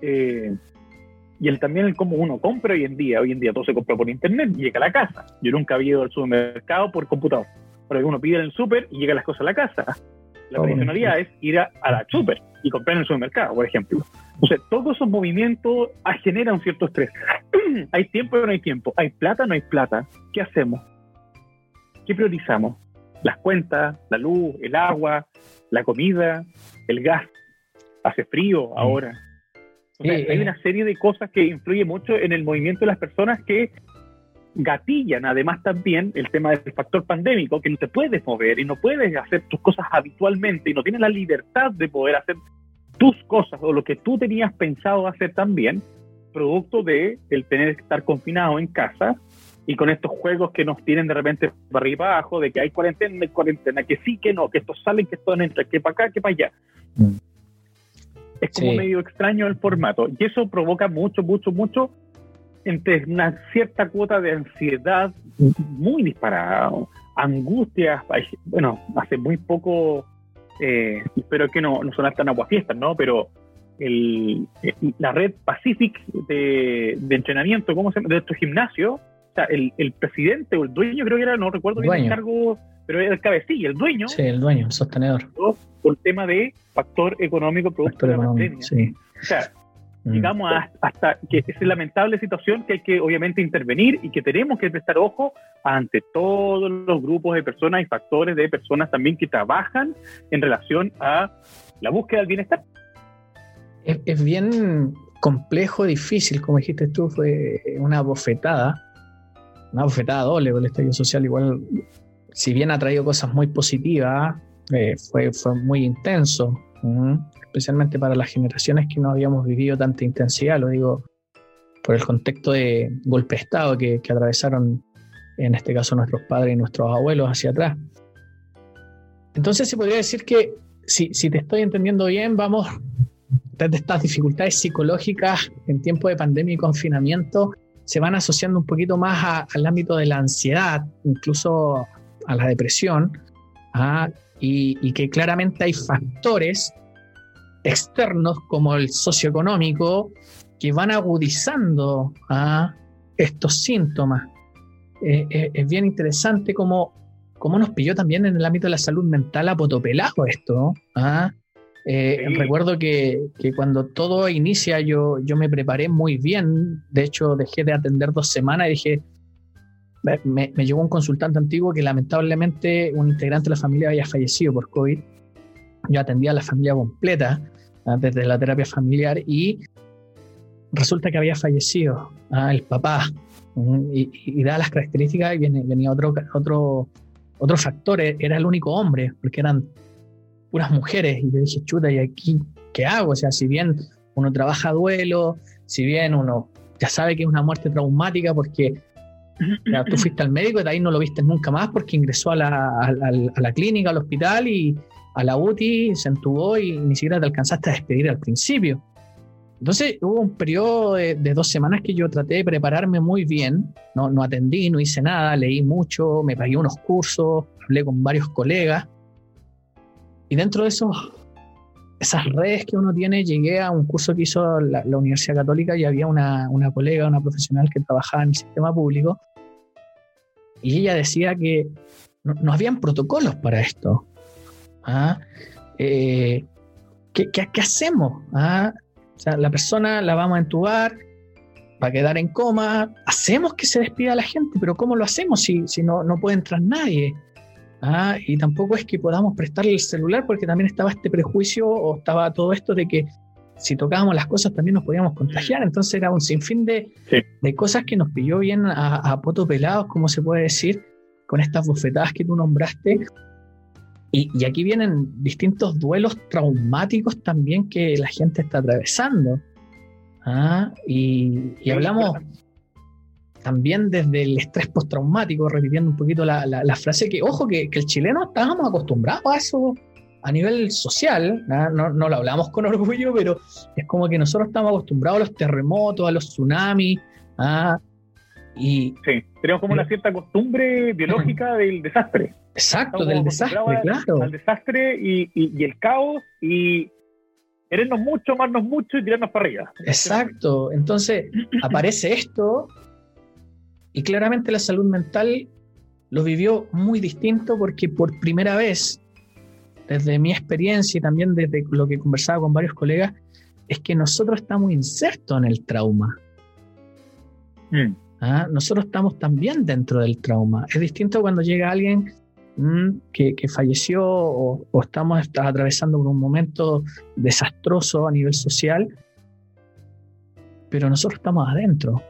Eh, y el, también el cómo uno compra hoy en día. Hoy en día todo se compra por internet y llega a la casa. Yo nunca había ido al supermercado por computador. Pero uno pide en el super y llega las cosas a la casa. La oh, tradicionalidad es ir a, la super y comprar en el supermercado, por ejemplo. Entonces, todos esos movimientos generan un cierto estrés. hay tiempo o no hay tiempo. Hay plata o no hay plata. ¿Qué hacemos? ¿Qué priorizamos? Las cuentas, la luz, el agua, la comida, el gas. Hace frío mm. ahora. hay una serie de cosas que influyen mucho en el movimiento de las personas que gatillan además también el tema del factor pandémico, que no te puedes mover y no puedes hacer tus cosas habitualmente y no tienes la libertad de poder hacer tus cosas o lo que tú tenías pensado hacer también, producto de el tener que estar confinado en casa y con estos juegos que nos tienen de repente para arriba y abajo, de que hay cuarentena, hay cuarentena, que sí, que no, que estos salen, que estos entran, que para acá, que para allá. Mm. Es como medio extraño el formato. Y eso provoca mucho, mucho, mucho entre una cierta cuota de ansiedad muy disparada, angustias. Bueno, hace muy poco, eh, espero que no, no sonar tan aguafiestas, ¿no? Pero el, la red Pacific de, de entrenamiento, ¿cómo se llama? De estos gimnasios, sea, el, el, presidente o el dueño, creo que era, no recuerdo bien el cargo, pero era el cabecilla, el dueño. Sí, el dueño, el sostenedor. Por tema de factor económico producto de la pandemia. Sí. O sea, mm. digamos hasta que es lamentable situación que hay que obviamente intervenir y que tenemos que prestar ojo ante todos los grupos de personas y factores de personas también que trabajan en relación a la búsqueda del bienestar. Es, es bien complejo, difícil, como dijiste tú, fue una bofetada una bofetada doble el estallido social. Igual, si bien ha traído cosas muy positivas, eh, fue, fue muy intenso, especialmente para las generaciones que no habíamos vivido tanta intensidad, lo digo por el contexto de golpe de Estado que, que atravesaron en este caso nuestros padres y nuestros abuelos hacia atrás. Entonces se podría decir que, si, si te estoy entendiendo bien, vamos desde estas dificultades psicológicas en tiempo de pandemia y confinamiento se van asociando un poquito más al ámbito de la ansiedad, incluso a la depresión, ¿ah? y, que claramente hay factores externos como el socioeconómico que van agudizando a estos síntomas. Eh, eh, es bien interesante cómo, cómo, nos pilló también en el ámbito de la salud mental a potopelajo esto. ¿ah? Eh, recuerdo que, que, cuando todo inicia yo, yo me preparé muy bien, de hecho dejé de atender dos semanas y dije, me, me, llegó un consultante antiguo que lamentablemente un integrante de la familia había fallecido por COVID. Yo atendía a la familia completa ¿ah? desde la terapia familiar y resulta que había fallecido ¿ah? el papá. Y, y, dadas las características, viene, venía otro, otro, otro factor, e, era el único hombre, porque eran puras mujeres. Y le dije, chuta, ¿y aquí qué hago? O sea, si bien uno trabaja duelo, si bien uno ya sabe que es una muerte traumática porque tú fuiste al médico y de ahí no lo viste nunca más porque ingresó a la, a, la, clínica, al hospital y a la UTI, se entubó y ni siquiera te alcanzaste a despedir al principio. Entonces hubo un periodo de, dos semanas que yo traté de prepararme muy bien, no, no atendí, no hice nada, leí mucho, me pagué unos cursos, hablé con varios colegas y dentro de esos, esas redes que uno tiene, llegué a un curso que hizo la, Universidad Católica y había una, una colega, una profesional que trabajaba en el sistema público y ella decía que no, habían protocolos para esto. ¿Ah? Eh, ¿qué, hacemos? ¿Ah? O sea, la persona la vamos a entubar, va a quedar en coma, hacemos que se despida la gente, pero ¿cómo lo hacemos si, si no, no puede entrar nadie? ¿Ah? Y tampoco es que podamos prestarle el celular porque también estaba este prejuicio o estaba todo esto de que si tocábamos las cosas también nos podíamos contagiar. Entonces era un sinfín de, de cosas que nos pilló bien a, a poto pelados, como se puede decir, con estas bufetadas que tú nombraste. Y, y, aquí vienen distintos duelos traumáticos también que la gente está atravesando. ¿Ah? Y, y, hablamos también desde el estrés postraumático, repitiendo un poquito la, la, frase que, ojo, que, que, el chileno estábamos acostumbrados a eso a nivel social, no, no, lo hablamos con orgullo, pero es como que nosotros estamos acostumbrados a los terremotos, a los tsunamis, ¿ah? y... Sí, tenemos como una cierta costumbre biológica del desastre. Exacto, del desastre, claro. Al desastre y, y, el caos y querernos mucho, amarnos mucho y tirarnos para arriba. Exacto, entonces aparece esto y claramente la salud mental lo vivió muy distinto porque por primera vez desde mi experiencia y también desde lo que conversaba con varios colegas, es que nosotros estamos insertos en el trauma. Mm. ¿Ah? Nosotros estamos también dentro del trauma. Es distinto cuando llega alguien mm, que, falleció o, estamos atravesando por un momento desastroso a nivel social, pero nosotros estamos adentro.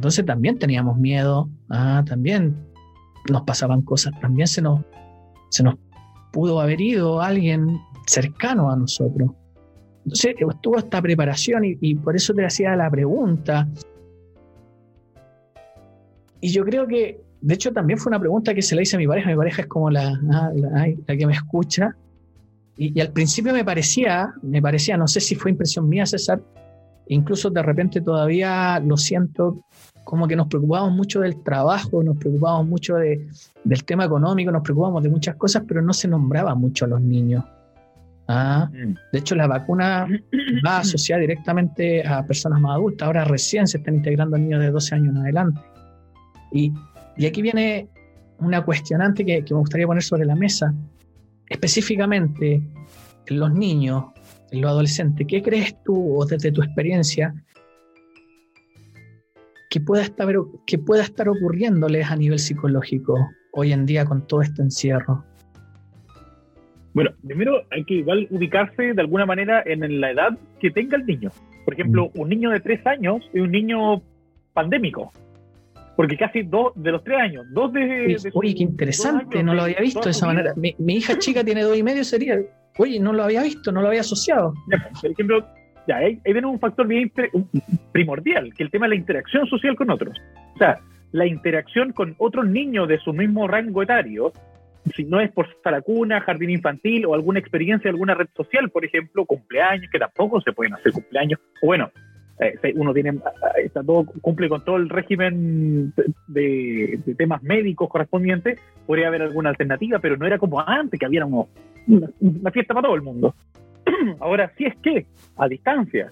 Entonces también teníamos miedo, ¿ah? también nos pasaban cosas, también se nos, se nos pudo haber ido alguien cercano a nosotros. Entonces estuvo esta preparación y, por eso te hacía la pregunta. Y yo creo que, de hecho, también fue una pregunta que se le hice a mi pareja. Mi pareja es como la, ah, la, que me escucha. Y, y, al principio me parecía, me parecía, no sé si fue impresión mía, César, incluso de repente todavía lo siento como que nos preocupábamos mucho del trabajo, nos preocupábamos mucho de, del tema económico, nos preocupábamos de muchas cosas, pero no se nombraba mucho a los niños. ¿Ah? Mm. De hecho, la vacuna va asociada directamente a personas más adultas. Ahora recién se están integrando niños de 12 años en adelante. Y, y aquí viene una cuestionante que, que me gustaría poner sobre la mesa. Específicamente, en los niños, en los adolescentes, ¿qué crees tú o desde tu experiencia que pueda estar, que pueda estar ocurriéndoles a nivel psicológico hoy en día con todo este encierro? Bueno, primero hay que igual ubicarse de alguna manera en la edad que tenga el niño. Por ejemplo, mm. un niño de tres años es un niño pandémico. Porque casi dos de los tres años, dos de. oye, qué interesante, no lo había visto de esa manera. Mi, mi, hija chica tiene dos y medio, sería. Oye, no lo había visto, no lo había asociado. Por ejemplo, ahí, viene un factor bien primordial, que el tema de la interacción social con otros. O sea, la interacción con otros niños de su mismo rango etario, si no es por sala cuna, jardín infantil o alguna experiencia, alguna red social, por ejemplo, cumpleaños, que tampoco se pueden hacer cumpleaños, o bueno, eh, uno tiene, eh, está todo, cumple con todo el régimen de, temas médicos correspondientes, podría haber alguna alternativa, pero no era como antes, que había una fiesta para todo el mundo. Ahora, sí es que, a distancia,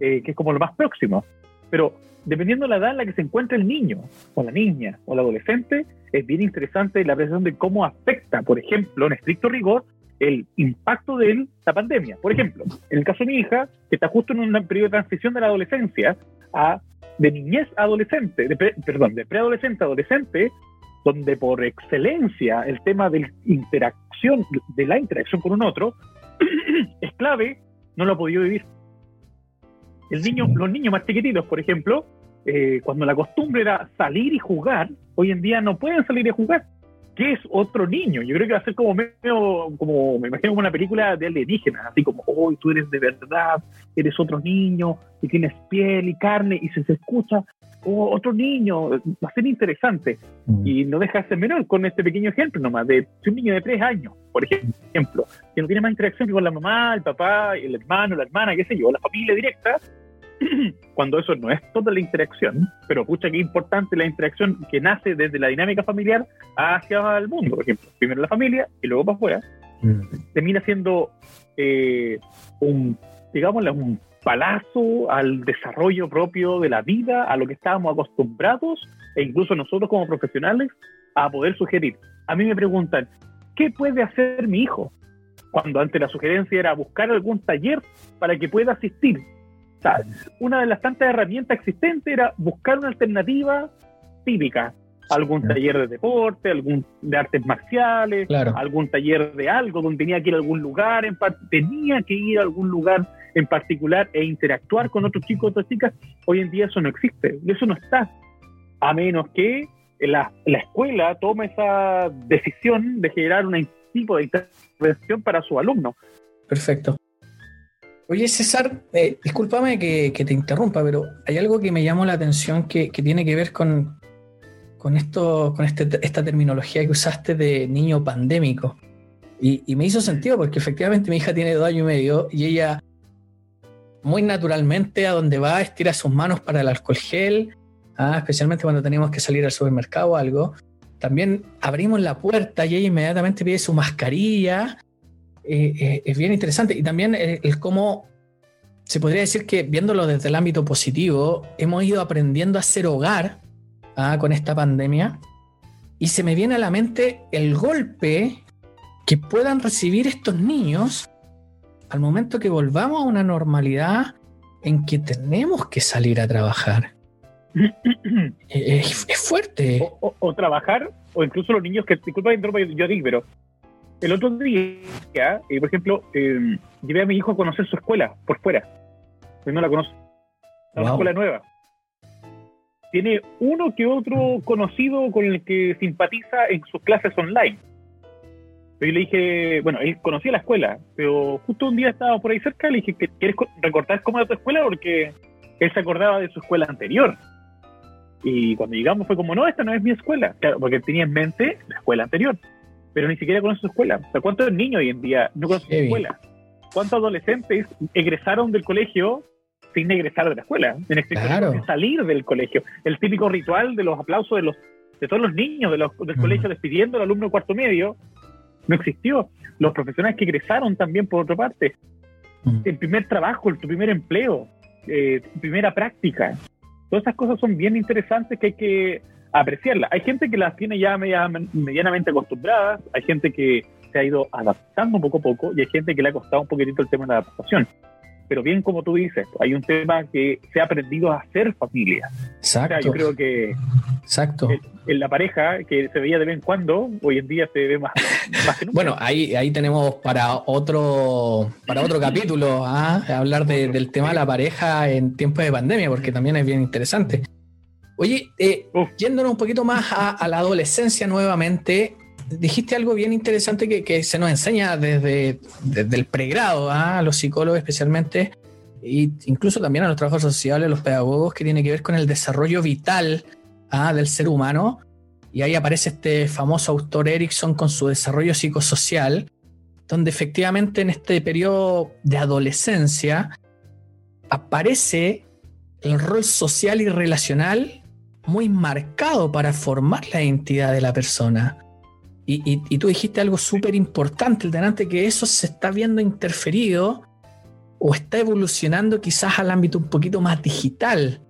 eh, que es como lo más próximo, pero dependiendo de la edad en la que se encuentra el niño, o la niña, o el adolescente, es bien interesante la apreciación de cómo afecta, por ejemplo, en estricto rigor, el impacto de la pandemia. Por ejemplo, en el caso de mi hija, que está justo en un periodo de transición de la adolescencia a de niñez a adolescente, de perdón, de preadolescente a adolescente, donde por excelencia el tema de interacción, de la interacción con un otro, es clave, no lo ha podido vivir. El niño, los niños más chiquititos, por ejemplo, eh, cuando la costumbre era salir y jugar, hoy en día no pueden salir y jugar. ¿Qué es otro niño? Yo creo que va a ser como medio, como me imagino como una película de alienígenas, así como, hoy tú eres de verdad, eres otro niño, y tienes piel y carne, y se, se escucha, oh, otro niño, va a ser interesante. Mm. Y no deja de ser menor con este pequeño ejemplo nomás, de un niño de tres años, por ejemplo, que no tiene más interacción que con la mamá, el papá, el hermano, la hermana, qué sé yo, la familia directa, cuando eso no es toda la interacción, pero pucha que importante la interacción que nace desde la dinámica familiar hacia el mundo, por ejemplo, primero la familia y luego para afuera, mm. termina siendo eh, un, digámosle, un palazo al desarrollo propio de la vida, a lo que estábamos acostumbrados, e incluso nosotros como profesionales, a poder sugerir. A mí me preguntan, ¿qué puede hacer mi hijo? Cuando antes la sugerencia era buscar algún taller para que pueda asistir una de las tantas herramientas existentes era buscar una alternativa típica. Algún taller de deporte, algún de artes marciales, algún taller de algo donde tenía que ir a algún lugar, en tenía que ir a algún lugar en particular e interactuar con otros chicos, otras chicas. Hoy en día eso no existe, eso no está. A menos que la, la escuela tome esa decisión de generar un tipo de intervención para su alumno. Perfecto. Oye, César, eh, discúlpame que, te interrumpa, pero hay algo que me llamó la atención que, tiene que ver con, con, esto, con este, esta terminología que usaste de niño pandémico. Y, me hizo sentido porque efectivamente mi hija tiene dos años y medio y ella muy naturalmente a donde va estira sus manos para el alcohol gel, ah, especialmente cuando tenemos que salir al supermercado o algo. También abrimos la puerta y ella inmediatamente pide su mascarilla eh, eh, es bien interesante. Y también el, cómo se podría decir que viéndolo desde el ámbito positivo, hemos ido aprendiendo a hacer hogar ah, con esta pandemia. Y se me viene a la mente el golpe que puedan recibir estos niños al momento que volvamos a una normalidad en que tenemos que salir a trabajar. es, fuerte. O, trabajar, o incluso los niños que, disculpa, yo digo, pero el otro día, eh, por ejemplo, eh, llevé a mi hijo a conocer su escuela por fuera. Pues no la conoce. Es una escuela nueva. Tiene uno que otro conocido con el que simpatiza en sus clases online. Yo le dije, bueno, él conocía la escuela, pero justo un día estaba por ahí cerca, le dije, ¿quieres recordar cómo era tu escuela? Porque él se acordaba de su escuela anterior. Y cuando llegamos fue como, no, esta no es mi escuela. Claro, porque tenía en mente la escuela anterior pero ni siquiera conoce su escuela. O sea, ¿cuántos niños hoy en día no conocen su escuela? ¿Cuántos adolescentes egresaron del colegio sin egresar de la escuela? En este claro. salir del colegio. El típico ritual de los aplausos de los de todos los niños del mm. colegio despidiendo al alumno cuarto medio no existió. Los profesionales que egresaron también, por otra parte. Mm. El primer trabajo, el, tu primer empleo, eh, tu primera práctica. Todas esas cosas son bien interesantes que hay que apreciarla. Hay gente que las tiene ya medianamente acostumbradas, hay gente que se ha ido adaptando poco a poco y hay gente que le ha costado un poquitito el tema de la adaptación. Pero bien como tú dices, hay un tema que se ha aprendido a hacer familia. Exacto. yo creo que Exacto. En, la pareja que se veía de vez en cuando, hoy en día se ve más, que nunca. Bueno, ahí, ahí tenemos para otro, para otro capítulo ¿ah? hablar del tema de la pareja en tiempos de pandemia, porque también es bien interesante. Oye, eh, yéndonos un poquito más a, la adolescencia nuevamente, dijiste algo bien interesante que, se nos enseña desde, el pregrado, ¿ah? a los psicólogos especialmente, e incluso también a los trabajadores sociales, los pedagogos, que tiene que ver con el desarrollo vital ah, del ser humano. Y ahí aparece este famoso autor Erickson con su desarrollo psicosocial, donde efectivamente en este periodo de adolescencia aparece el rol social y relacional muy marcado para formar la identidad de la persona. Y, tú dijiste algo súper importante, el delante, que eso se está viendo interferido o está evolucionando quizás al ámbito un poquito más digital.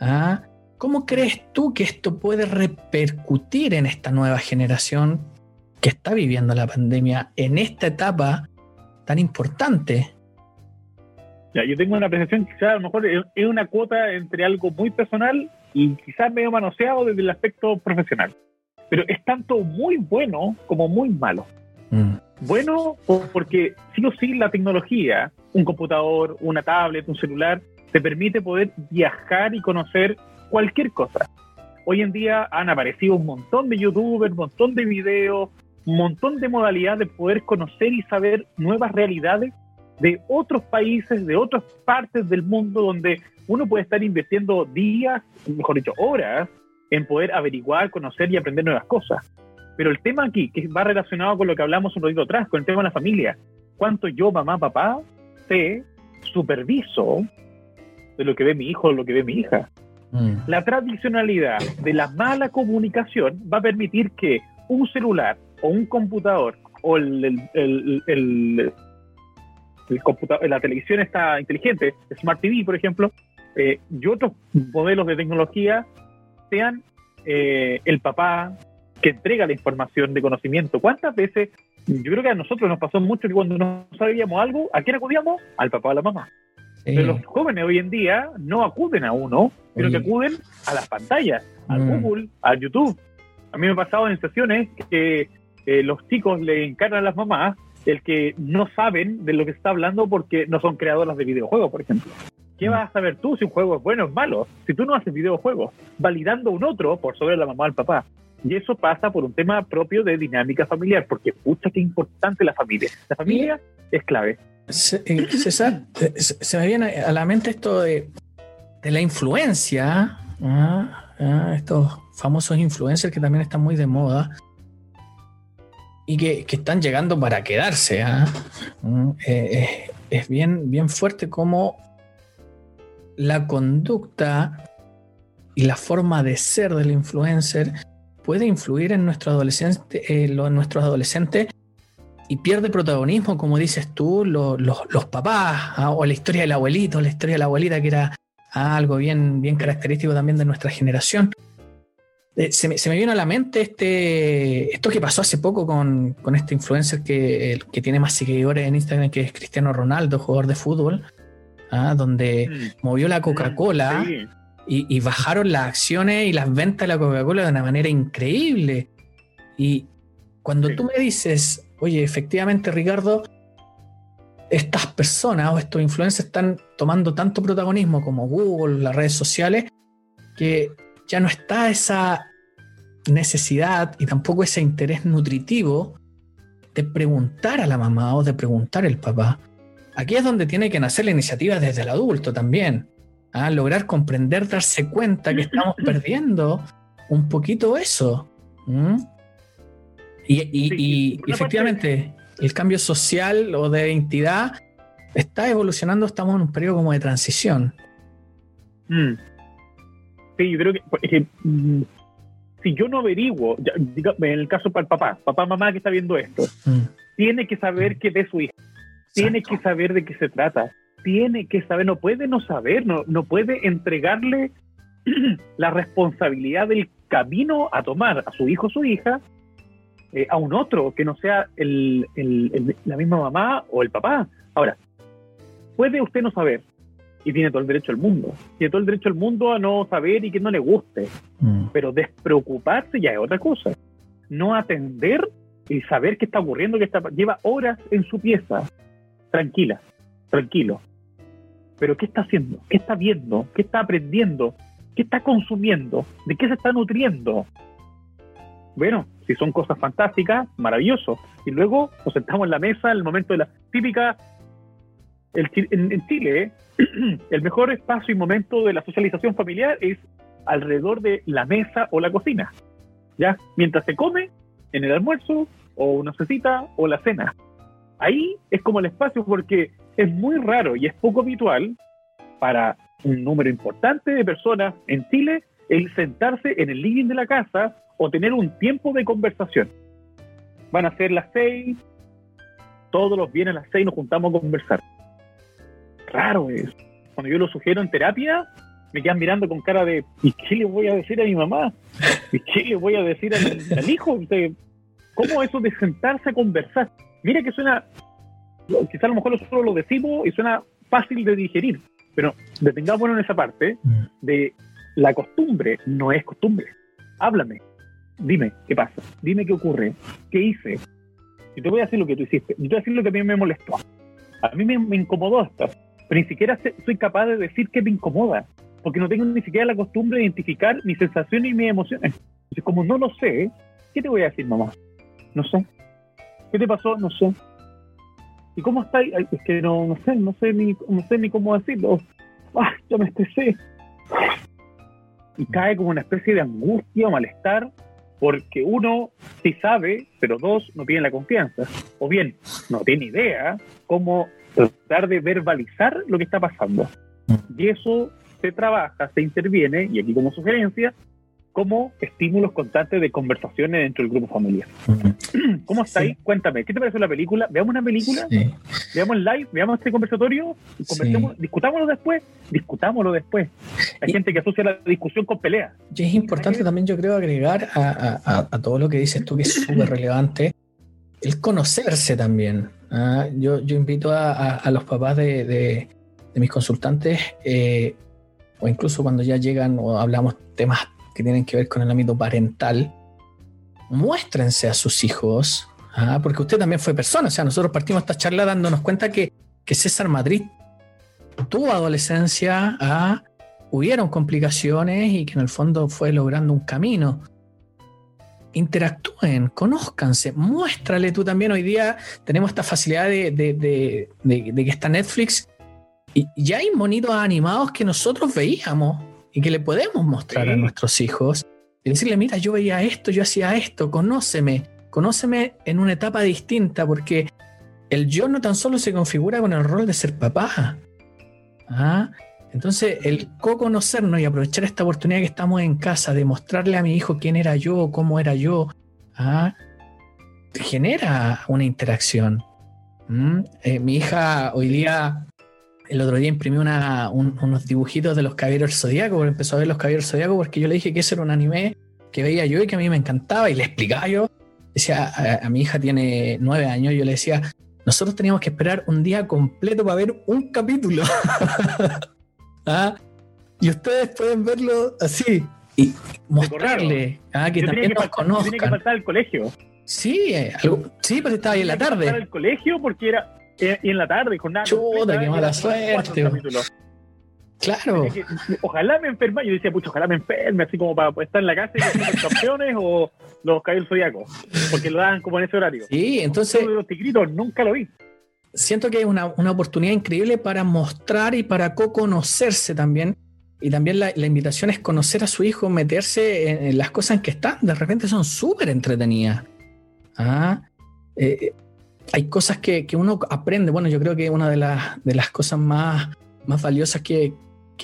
¿Ah? ¿Cómo crees tú que esto puede repercutir en esta nueva generación que está viviendo la pandemia en esta etapa tan importante? Yo tengo una apreciación quizás a lo mejor es una cuota entre algo muy personal y quizás medio manoseado desde el aspecto profesional. Pero es tanto muy bueno como muy malo. Mm. Bueno, porque sí o sí la tecnología, un computador, una tablet, un celular, te permite poder viajar y conocer cualquier cosa. Hoy en día han aparecido un montón de youtubers, un montón de videos, un montón de modalidades de poder conocer y saber nuevas realidades de otros países, de otras partes del mundo donde uno puede estar invirtiendo días, mejor dicho, horas, en poder averiguar, conocer y aprender nuevas cosas. Pero el tema aquí, que va relacionado con lo que hablamos un ratito atrás, con el tema de la familia, cuánto yo, mamá, papá, sé, superviso de lo que ve mi hijo o lo que ve mi hija. Mm. La tradicionalidad de la mala comunicación va a permitir que un celular o un computador o el, el el computador, la televisión está inteligente, Smart TV, por ejemplo, eh, y otros modelos de tecnología sean eh, el papá que entrega la información de conocimiento. ¿Cuántas veces? Yo creo que a nosotros nos pasó mucho que cuando no sabíamos algo, ¿a quién acudíamos? Al papá o a la mamá. Pero los jóvenes hoy en día no acuden a uno, sino que acuden a las pantallas, al mm. Google, al YouTube. A mí me ha pasado en sesiones que eh, los chicos le encargan a las mamás el que no saben de lo que está hablando porque no son creadoras de videojuegos, por ejemplo. ¿Qué vas a saber tú si un juego es bueno o es malo? Si tú no haces videojuegos, validando un otro por sobre la mamá o el papá. Y eso pasa por un tema propio de dinámica familiar, porque pucha qué importante la familia. La familia es clave. Eh, César, eh, se me viene a la mente esto de, la influencia, ¿ah? ¿Ah? estos famosos influencers que también están muy de moda, y que, están llegando para quedarse. ¿ah? Mm, eh, es bien, bien fuerte como la conducta y la forma de ser del influencer puede influir en adolescente, eh, en nuestros adolescentes y pierde protagonismo, como dices tú, los papás, ¿ah? o la historia del abuelito, la historia de la abuelita, que era algo bien, bien característico también de nuestra generación. Eh, se, me, se, vino a la mente este, esto que pasó hace poco con, este influencer que, que, tiene más seguidores en Instagram, que es Cristiano Ronaldo, jugador de fútbol, ¿ah? donde mm. movió la Coca-Cola y, bajaron las acciones y las ventas de la Coca-Cola de una manera increíble. Y cuando tú me dices, oye, efectivamente, Ricardo, estas personas o estos influencers están tomando tanto protagonismo como Google, las redes sociales, que ya no está esa necesidad y tampoco ese interés nutritivo de preguntar a la mamá o de preguntar al papá. Aquí es donde tiene que nacer la iniciativa desde el adulto también. ¿ah? Lograr comprender, darse cuenta que estamos perdiendo un poquito eso. Y, efectivamente, el cambio social o de identidad está evolucionando, estamos en un periodo como de transición. Mm yo creo que, mm, si yo no averiguo, en el caso para el papá, papá, mamá que está viendo esto, mm. tiene que saber que de su hija, tiene que saber de qué se trata, tiene que saber, no puede no saber, no, no puede entregarle la responsabilidad del camino a tomar a su hijo o su hija eh, a un otro que no sea el, la misma mamá o el papá. Ahora, puede usted no saber, y tiene todo el derecho al mundo. Tiene todo el derecho al mundo a no saber y que no le guste. Mm. Pero despreocuparse ya es otra cosa. No atender y saber qué está ocurriendo, que está, lleva horas en su pieza, tranquila, tranquilo. Pero ¿qué está haciendo? ¿Qué está viendo? ¿Qué está aprendiendo? ¿Qué está consumiendo? ¿De qué se está nutriendo? Bueno, si son cosas fantásticas, maravilloso. Y luego nos sentamos en la mesa en el momento de la típica en, Chile, el mejor espacio y momento de la socialización familiar es alrededor de la mesa o la cocina, ¿ya? Mientras se come, en el almuerzo, o una o la cena. Ahí es como el espacio porque es muy raro y es poco habitual para un número importante de personas en Chile el sentarse en el living de la casa o tener un tiempo de conversación. Van a ser las seis, todos los viernes a las seis nos juntamos a conversar. Raro es. Cuando yo lo sugiero en terapia, me quedan mirando con cara de ¿y qué le voy a decir a mi mamá? ¿y qué le voy a decir al, hijo? ¿Cómo eso de sentarse a conversar? Mira que suena, quizá a lo mejor nosotros lo decimos y suena fácil de digerir, pero detengámonos en esa parte mm. de la costumbre no es costumbre. Háblame, dime qué pasa, dime qué ocurre, qué hice. Y te voy a decir lo que tú hiciste, y te voy a decir lo que a mí me molestó. A mí me, incomodó esto, pero ni siquiera soy capaz de decir que me incomoda, porque no tengo ni siquiera la costumbre de identificar mis sensaciones y mis emociones. Entonces, como no lo sé, ¿qué te voy a decir, mamá? No sé. ¿Qué te pasó? No sé. ¿Y cómo estás? Es que no, no sé, no sé ni, no sé ni cómo decirlo. ¡Ah, ya me estresé! Y cae como una especie de angustia o malestar porque uno sí sabe, pero dos no tienen la confianza. O bien, no tiene idea cómo tratar de verbalizar lo que está pasando. Y eso se trabaja, se interviene, y aquí como sugerencia, como estímulos constantes de conversaciones dentro del grupo familiar. ¿Cómo está ahí? Cuéntame, ¿qué te parece la película? ¿Veamos una película? ¿Veamos el live? ¿Veamos este conversatorio? ¿Discutámoslo después? Discutámoslo después. Hay gente que asocia la discusión con pelea. Y es importante también, yo creo, agregar a, todo lo que dices tú, que es súper relevante, el conocerse también. ¿ah? Yo, yo invito a, los papás de, mis consultantes, eh, o incluso cuando ya llegan o hablamos temas que tienen que ver con el ámbito parental, muéstrense a sus hijos, ¿ah? porque usted también fue persona, o sea, nosotros partimos esta charla dándonos cuenta que, que César Madrid tuvo adolescencia, ¿ah? hubieron complicaciones y que en el fondo fue logrando un camino. Interactúen, conózcanse, muéstrale tú también. Hoy día tenemos esta facilidad de, de, de que está Netflix y ya hay monitos animados que nosotros veíamos y que le podemos mostrar a nuestros hijos y decirle, mira, yo veía esto, yo hacía esto, conóceme, conóceme en una etapa distinta, porque el yo no tan solo se configura con el rol de ser papá. ¿ah? Entonces, el co-conocernos y aprovechar esta oportunidad que estamos en casa de mostrarle a mi hijo quién era yo, cómo era yo, ¿ah? genera una interacción. Eh, mi hija hoy día el otro día imprimí unos dibujitos de los caballeros zodiaco, empezó a ver los caballeros zodiaco porque yo le dije que ese era un anime que veía yo y que a mí me encantaba y le explicaba yo. Decía, a, mi hija tiene nueve años, yo le decía, nosotros teníamos que esperar un día completo para ver un capítulo. ¿Ah? Y ustedes pueden verlo así y mostrarle ¿ah? que también nos conozcan. Tiene que faltar el colegio. Sí, eh, sí, pues estaba ahí en la tarde. el colegio porque era en la tarde, con nada. Chuta, qué mala suerte. Claro. ojalá me enferme. Yo decía, pucha, ojalá me enferme, así como para estar en la casa y los campeones o los caballos zodiacos. Porque lo dan como en ese horario. Sí, entonces. los tigritos nunca lo vi. Siento que es una, una oportunidad increíble para mostrar y para co-conocerse también. Y también la, la, invitación es conocer a su hijo, meterse en, las cosas en que están. De repente son súper entretenidas. Ah, eh, hay cosas que, uno aprende. Bueno, yo creo que una de, las, de las cosas más, más valiosas que,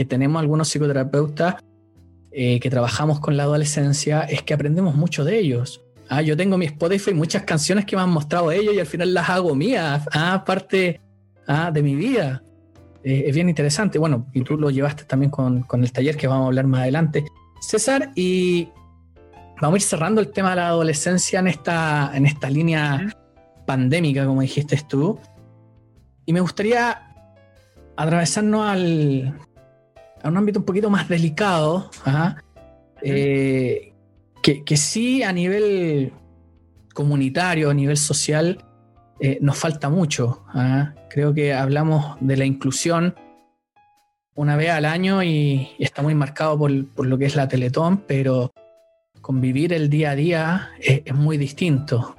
tenemos algunos psicoterapeutas eh, que trabajamos con la adolescencia es que aprendemos mucho de ellos. Ah, yo tengo mi Spotify muchas canciones que me han mostrado ellos y al final las hago mías, ah, parte ah, de mi vida. Eh, es bien interesante. Bueno, y tú lo llevaste también con, con, el taller que vamos a hablar más adelante. César, y vamos a ir cerrando el tema de la adolescencia en esta, en esta línea pandémica, como dijiste tú. Y me gustaría atravesarnos al, a un ámbito un poquito más delicado, eh, que, sí a nivel comunitario, a nivel social, eh, nos falta mucho. Creo que hablamos de la inclusión una vez al año y, está muy marcado por, lo que es la Teletón, pero convivir el día a día es, muy distinto.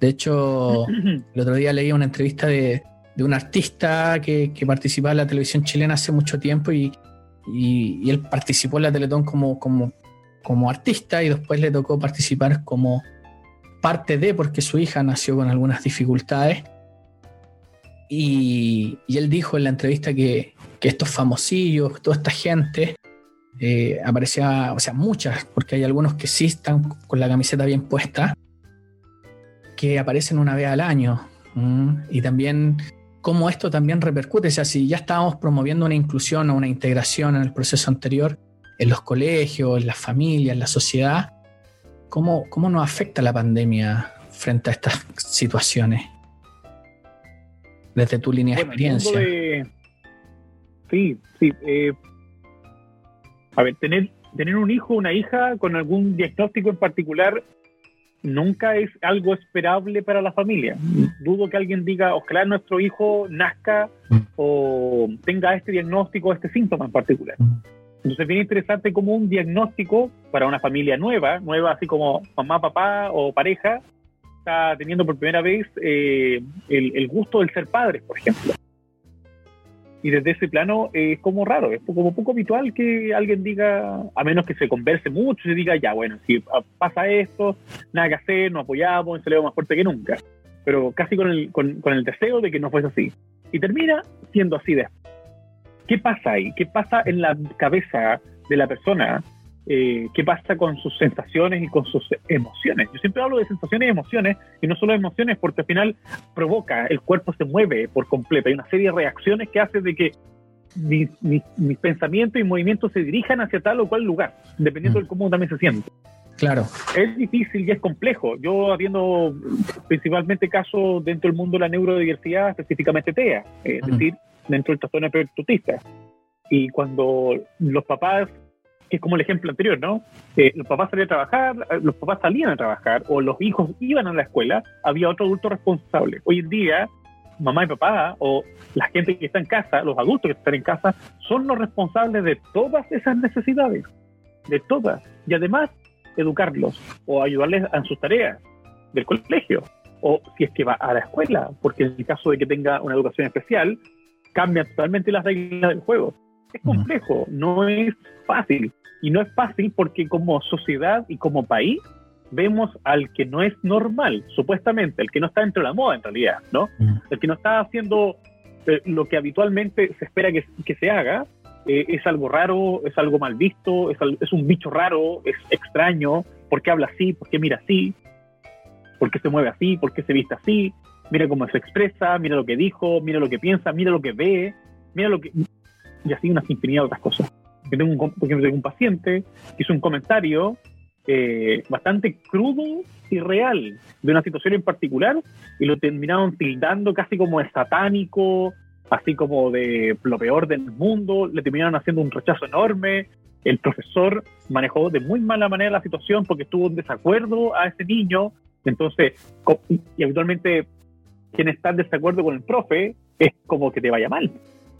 De hecho, el otro día leí una entrevista de, un artista que, participaba en la televisión chilena hace mucho tiempo y, y, él participó en la Teletón como, como, como artista y después le tocó participar como parte de, porque su hija nació con algunas dificultades. Y, él dijo en la entrevista que, que estos famosillos, toda esta gente, eh, aparecía, o sea, muchas, porque hay algunos que sí están con la camiseta bien puesta, que aparecen una vez al año. Y también cómo esto también repercute, o sea, si ya estábamos promoviendo una inclusión o una integración en el proceso anterior, en los colegios, en las familias, en la sociedad, ¿cómo, cómo nos afecta la pandemia frente a estas situaciones? Desde tu línea de experiencia. Sí, sí. Eh, a ver, tener, tener un hijo o una hija con algún diagnóstico en particular nunca es algo esperable para la familia. Dudo que alguien diga, ojalá nuestro hijo nazca o tenga este diagnóstico, este síntoma en particular. Entonces es bien interesante como un diagnóstico para una familia nueva, nueva así como mamá, papá o pareja, está teniendo por primera vez eh, el, el, gusto del ser padre, por ejemplo y desde ese plano es como raro, es como poco habitual que alguien diga, a menos que se converse mucho, y diga, ya, bueno, si pasa esto, nada que hacer, nos apoyamos, se le más fuerte que nunca. Pero casi con el, con, con el deseo de que no fuese así. Y termina siendo así de. ¿Qué pasa ahí? ¿Qué pasa en la cabeza de la persona eh, qué pasa con sus sensaciones y con sus emociones. Yo siempre hablo de sensaciones y emociones, y no solo emociones, porque al final provoca, el cuerpo se mueve por completo. Hay una serie de reacciones que hacen de que mis, pensamientos y movimientos se dirijan hacia tal o cual lugar, dependiendo de cómo también se siente. Claro. Es difícil y es complejo. Yo habiendo principalmente casos dentro del mundo de la neurodiversidad, específicamente TEA, es decir, dentro del trastorno autista. Y cuando los papás es como el ejemplo anterior, ¿no? Eh, los papás salían a trabajar, eh, los papás salían a trabajar o los hijos iban a la escuela, había otro adulto responsable. Hoy en día, mamá y papá o la gente que está en casa, los adultos que están en casa, son los responsables de todas esas necesidades, de todas. Y además, educarlos o ayudarles en sus tareas del colegio o si es que va a la escuela, porque en el caso de que tenga una educación especial, cambian totalmente las reglas del juego es complejo, no es fácil. Y no es fácil porque como sociedad y como país vemos al que no es normal, supuestamente, el que no está dentro de la moda en realidad, ¿no? El que no está haciendo eh, lo que habitualmente se espera que, se haga, eh, es algo raro, es algo mal visto, es, es un bicho raro, es extraño, ¿por qué habla así? ¿Por qué mira así? ¿Por qué se mueve así? ¿Por qué se viste así? Mira cómo se expresa, mira lo que dijo, mira lo que piensa, mira lo que ve, mira lo que y así una infinidad de otras cosas. Yo tengo un, por ejemplo, un paciente que hizo un comentario eh, bastante crudo y real de una situación en particular y lo terminaron tildando casi como de satánico, así como de lo peor del mundo, le terminaron haciendo un rechazo enorme. El profesor manejó de muy mala manera la situación porque estuvo en desacuerdo a ese niño. Entonces, y habitualmente quien está en desacuerdo con el profe es como que te vaya mal.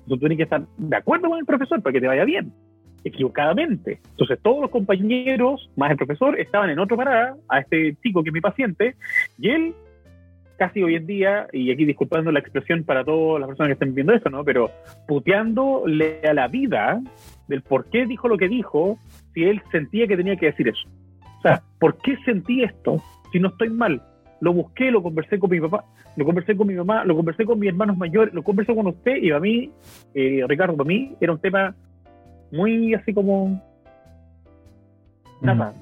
Tú tienes que estar de acuerdo con el profesor para que te vaya bien, equivocadamente. Entonces todos los compañeros, más el profesor, estaban en otro parada a este chico que es mi paciente, y él casi hoy en día, y aquí disculpando la expresión para todas las personas que estén viendo esto, ¿no? Pero puteándole a la vida del por qué dijo lo que dijo, si él sentía que tenía que decir eso. O sea, ¿por qué sentí esto si no estoy mal? Lo busqué, lo conversé con mi papá, lo conversé con mi mamá, lo conversé con mis hermanos mayores, lo conversé con usted y a mí, eh, Ricardo, para mí era un tema muy así como nada.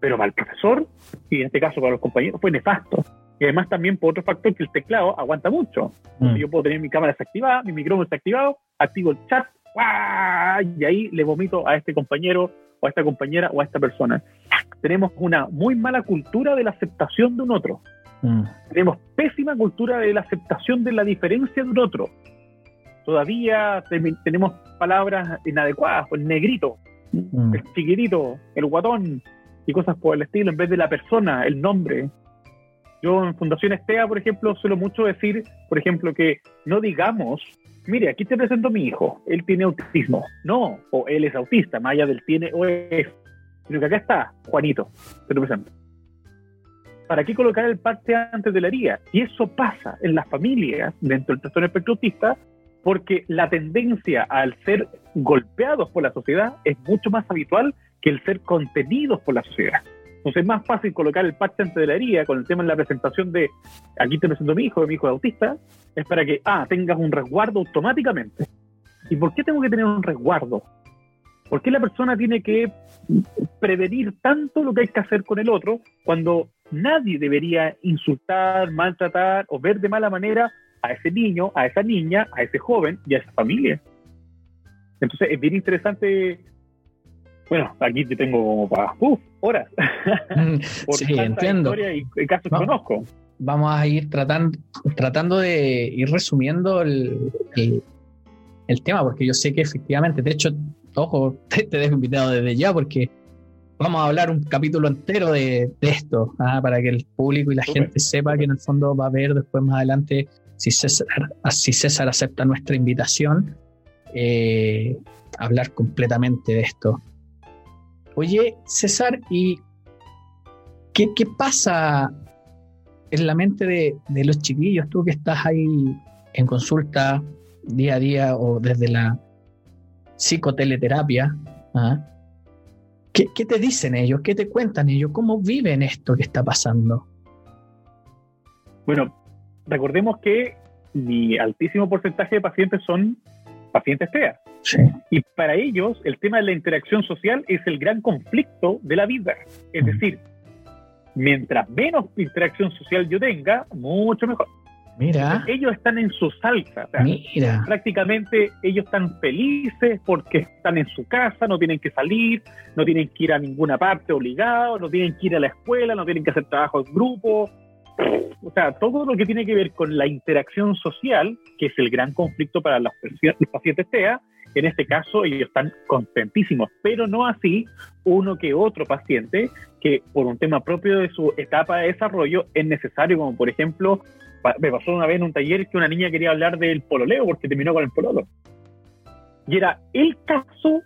Pero para el profesor, y en este caso para los compañeros, fue nefasto. Y además también por otro factor que el teclado aguanta mucho. Mm. Yo puedo tener mi cámara desactivada, mi micrófono desactivado, activo el chat, y ahí le vomito a este compañero o a esta compañera o a esta persona. Tenemos una muy mala cultura de la aceptación de un otro. Mm. Tenemos pésima cultura de la aceptación de la diferencia de un otro. Todavía tenemos palabras inadecuadas, el negrito, mm. el chiquitito, el guatón y cosas por el estilo, en vez de la persona, el nombre. Yo en Fundación Estea, por ejemplo, suelo mucho decir, por ejemplo, que no digamos mire, aquí te presento a mi hijo, él tiene autismo. No, o él es autista, más allá del tiene o es. Sino que acá está, Juanito, te lo presento. ¿Para qué colocar el parte antes de la herida? Y eso pasa en las familias, dentro del trastorno espectro autista, porque la tendencia al ser golpeados por la sociedad es mucho más habitual que el ser contenidos por la sociedad. Entonces es más fácil colocar el parche antes de la herida con el tema en la presentación de aquí te presento a mi hijo, mi hijo es autista, es para que, ah, tengas un resguardo automáticamente. ¿Y por qué tengo que tener un resguardo? ¿Por qué la persona tiene que prevenir tanto lo que hay que hacer con el otro cuando nadie debería insultar, maltratar o ver de mala manera a ese niño, a esa niña, a ese joven y a esa familia? Entonces es bien interesante bueno, aquí te tengo como para horas. Mm, sí, entiendo. Y, casos que conozco. Vamos a ir tratando, tratando de ir resumiendo el, el, tema, porque yo sé que efectivamente, de hecho, ojo, te, dejo invitado desde ya, porque vamos a hablar un capítulo entero de, esto, ¿ah? para que el público y la gente sepa que en el fondo va a ver después más adelante si César, si César acepta nuestra invitación, eh, hablar completamente de esto. Oye, César, ¿y qué, pasa en la mente de, los chiquillos? Tú que estás ahí en consulta día a día o desde la psicoteleterapia, ¿ah? ¿Qué, ¿qué, te dicen ellos? ¿Qué te cuentan ellos? ¿Cómo viven esto que está pasando? Bueno, recordemos que mi altísimo porcentaje de pacientes son pacientes TEA. Y para ellos el tema de la interacción social es el gran conflicto de la vida. Es decir, mientras menos interacción social yo tenga, mucho mejor. Mira. ellos están en su salsa. Mira. Prácticamente ellos están felices porque están en su casa, no tienen que salir, no tienen que ir a ninguna parte obligado, no tienen que ir a la escuela, no tienen que hacer trabajo en grupo. O sea, todo lo que tiene que ver con la interacción social, que es el gran conflicto para los pacientes TEA, en este caso ellos están contentísimos, pero no así uno que otro paciente que por un tema propio de su etapa de desarrollo es necesario, como por ejemplo, me pasó una vez en un taller que una niña quería hablar del pololeo porque terminó con el pololo. Y era el caso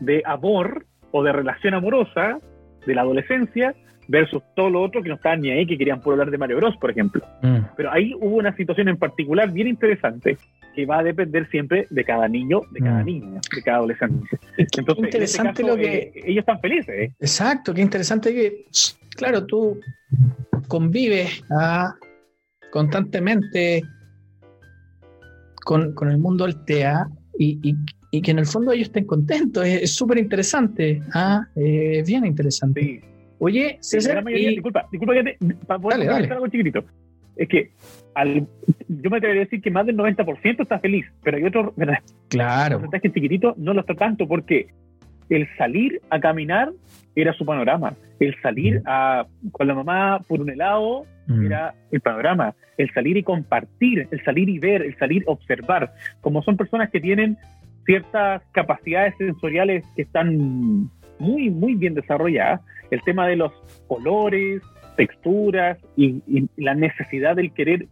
de amor o de relación amorosa de la adolescencia versus todo lo otro que no estaban ni ahí, que querían por hablar de Mario Bros, por ejemplo. Mm. Pero ahí hubo una situación en particular bien interesante que va a depender siempre de cada niño, de cada mm. niña, de cada adolescente. Entonces, interesante lo que... Eh, ellos están felices. ¿eh? Exacto, qué interesante que, claro, tú convives ah, constantemente con, el mundo del TEA y, que en el fondo ellos estén contentos. Es súper interesante, ah, es bien interesante. Sí. Oye, César, disculpa, disculpa que te, para poder dale, algo chiquitito. Es que al, yo me atrevería a decir que más del 90% está feliz, pero hay otro claro. que chiquitito no lo está tanto porque el salir a caminar era su panorama. El salir mm. a, con la mamá por un helado mm. era el panorama. El salir y compartir, el salir y ver, el salir observar. Como son personas que tienen ciertas capacidades sensoriales que están muy, muy bien desarrolladas, el tema de los colores, texturas y, la necesidad del querer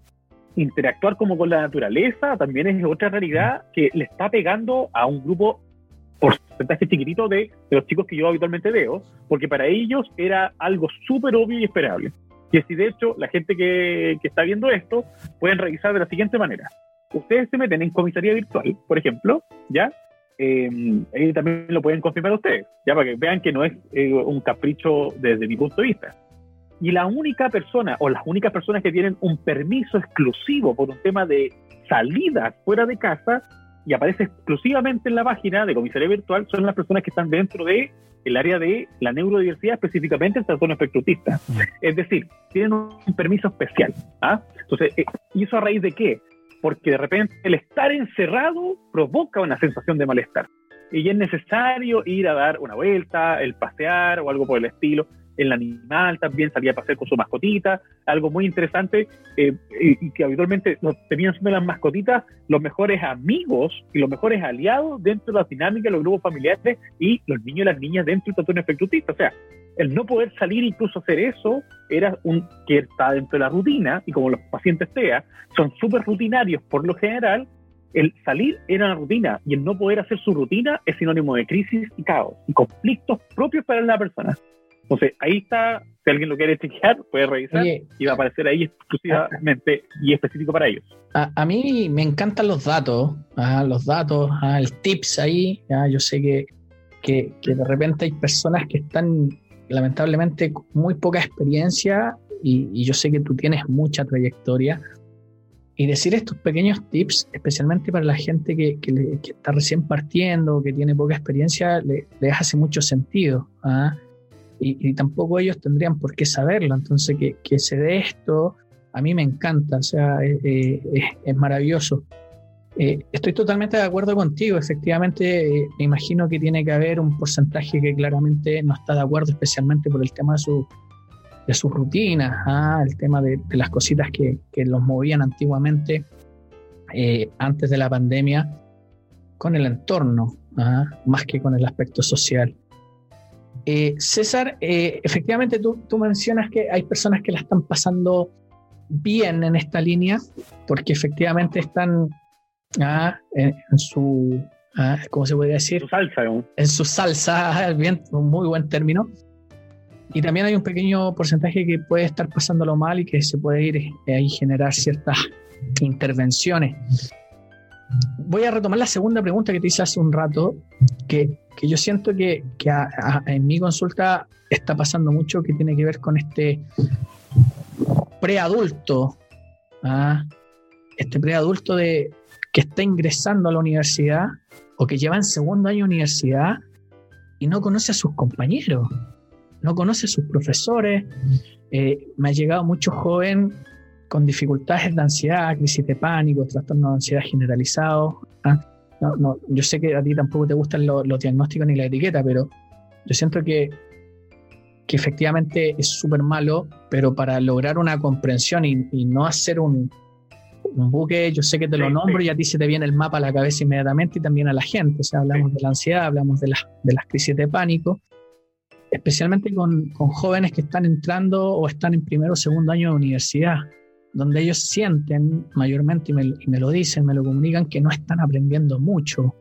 interactuar como con la naturaleza también es otra realidad que le está pegando a un grupo porcentaje chiquitito de, de los chicos que yo habitualmente veo, porque para ellos era algo súper obvio y esperable. Y así, de hecho, la gente que, que, está viendo esto pueden revisar de la siguiente manera. Ustedes se meten en comisaría virtual, por ejemplo, ¿ya? eh, también lo pueden confirmar ustedes, ya para que vean que no es eh, un capricho desde mi punto de vista. Y la única persona o las únicas personas que tienen un permiso exclusivo por un tema de salidas fuera de casa y aparece exclusivamente en la página de comisaría virtual son las personas que están dentro de el área de la neurodiversidad, específicamente el trastorno espectro Es decir, tienen un permiso especial. ¿ah? Entonces, eh, ¿y eso a raíz de qué? porque de repente el estar encerrado provoca una sensación de malestar. Y es necesario ir a dar una vuelta, el pasear o algo por el estilo. El animal también salía a pasear con su mascotita, algo muy interesante eh, y, que habitualmente tenían siendo las mascotitas los mejores amigos y los mejores aliados dentro de la dinámica de los grupos familiares y los niños y las niñas dentro del trastorno efecto O sea, el no poder salir incluso hacer eso era un que está dentro de la rutina y como los pacientes TEA son súper rutinarios por lo general, el salir era una rutina y el no poder hacer su rutina es sinónimo de crisis y caos y conflictos propios para la persona. Entonces, ahí está, si alguien lo quiere chequear, puede revisar y va a aparecer ahí exclusivamente y específico para ellos. A, mí me encantan los datos, ¿ah? los datos, ¿ah? el tips ahí. Yo sé que, que, de repente hay personas que están lamentablemente con muy poca experiencia y, yo sé que tú tienes mucha trayectoria. Y decir estos pequeños tips, especialmente para la gente que, que, está recién partiendo, que tiene poca experiencia, le, les hace mucho sentido. ¿ah? Y, tampoco ellos tendrían por qué saberlo. Entonces, que, que se dé esto, a mí me encanta, o sea, es, maravilloso. Eh, estoy totalmente de acuerdo contigo, efectivamente, eh, me imagino que tiene que haber un porcentaje que claramente no está de acuerdo, especialmente por el tema de su de sus rutinas, ¿ah? el tema de, las cositas que, que, los movían antiguamente, eh, antes de la pandemia, con el entorno, ¿ah? más que con el aspecto social. Eh, César, eh, efectivamente tú, mencionas que hay personas que la están pasando bien en esta línea, porque efectivamente están ah, en, su, ah, ¿cómo se puede decir? Su salsa. En su salsa, bien, un muy buen término. Y también hay un pequeño porcentaje que puede estar pasándolo mal y que se puede ir eh, ahí generar ciertas intervenciones. Voy a retomar la segunda pregunta que te hice hace un rato, que que yo siento que, en mi consulta está pasando mucho que tiene que ver con este preadulto, ¿ah? este preadulto de que está ingresando a la universidad o que lleva en segundo año de universidad y no conoce a sus compañeros, no conoce a sus profesores. Eh, me ha llegado mucho joven con dificultades de ansiedad, crisis de pánico, trastorno de ansiedad generalizado. ¿ah? no, no, yo sé que a ti tampoco te gustan los, diagnósticos ni la etiqueta, pero yo siento que, que efectivamente es súper malo, pero para lograr una comprensión y, no hacer un, un, buque, yo sé que te lo nombro y a ti se te viene el mapa a la cabeza inmediatamente y también a la gente. O sea, hablamos de la ansiedad, hablamos de, las de las crisis de pánico, especialmente con, con jóvenes que están entrando o están en primero o segundo año de universidad donde ellos sienten mayormente, y me, lo dicen, me lo comunican, que no están aprendiendo mucho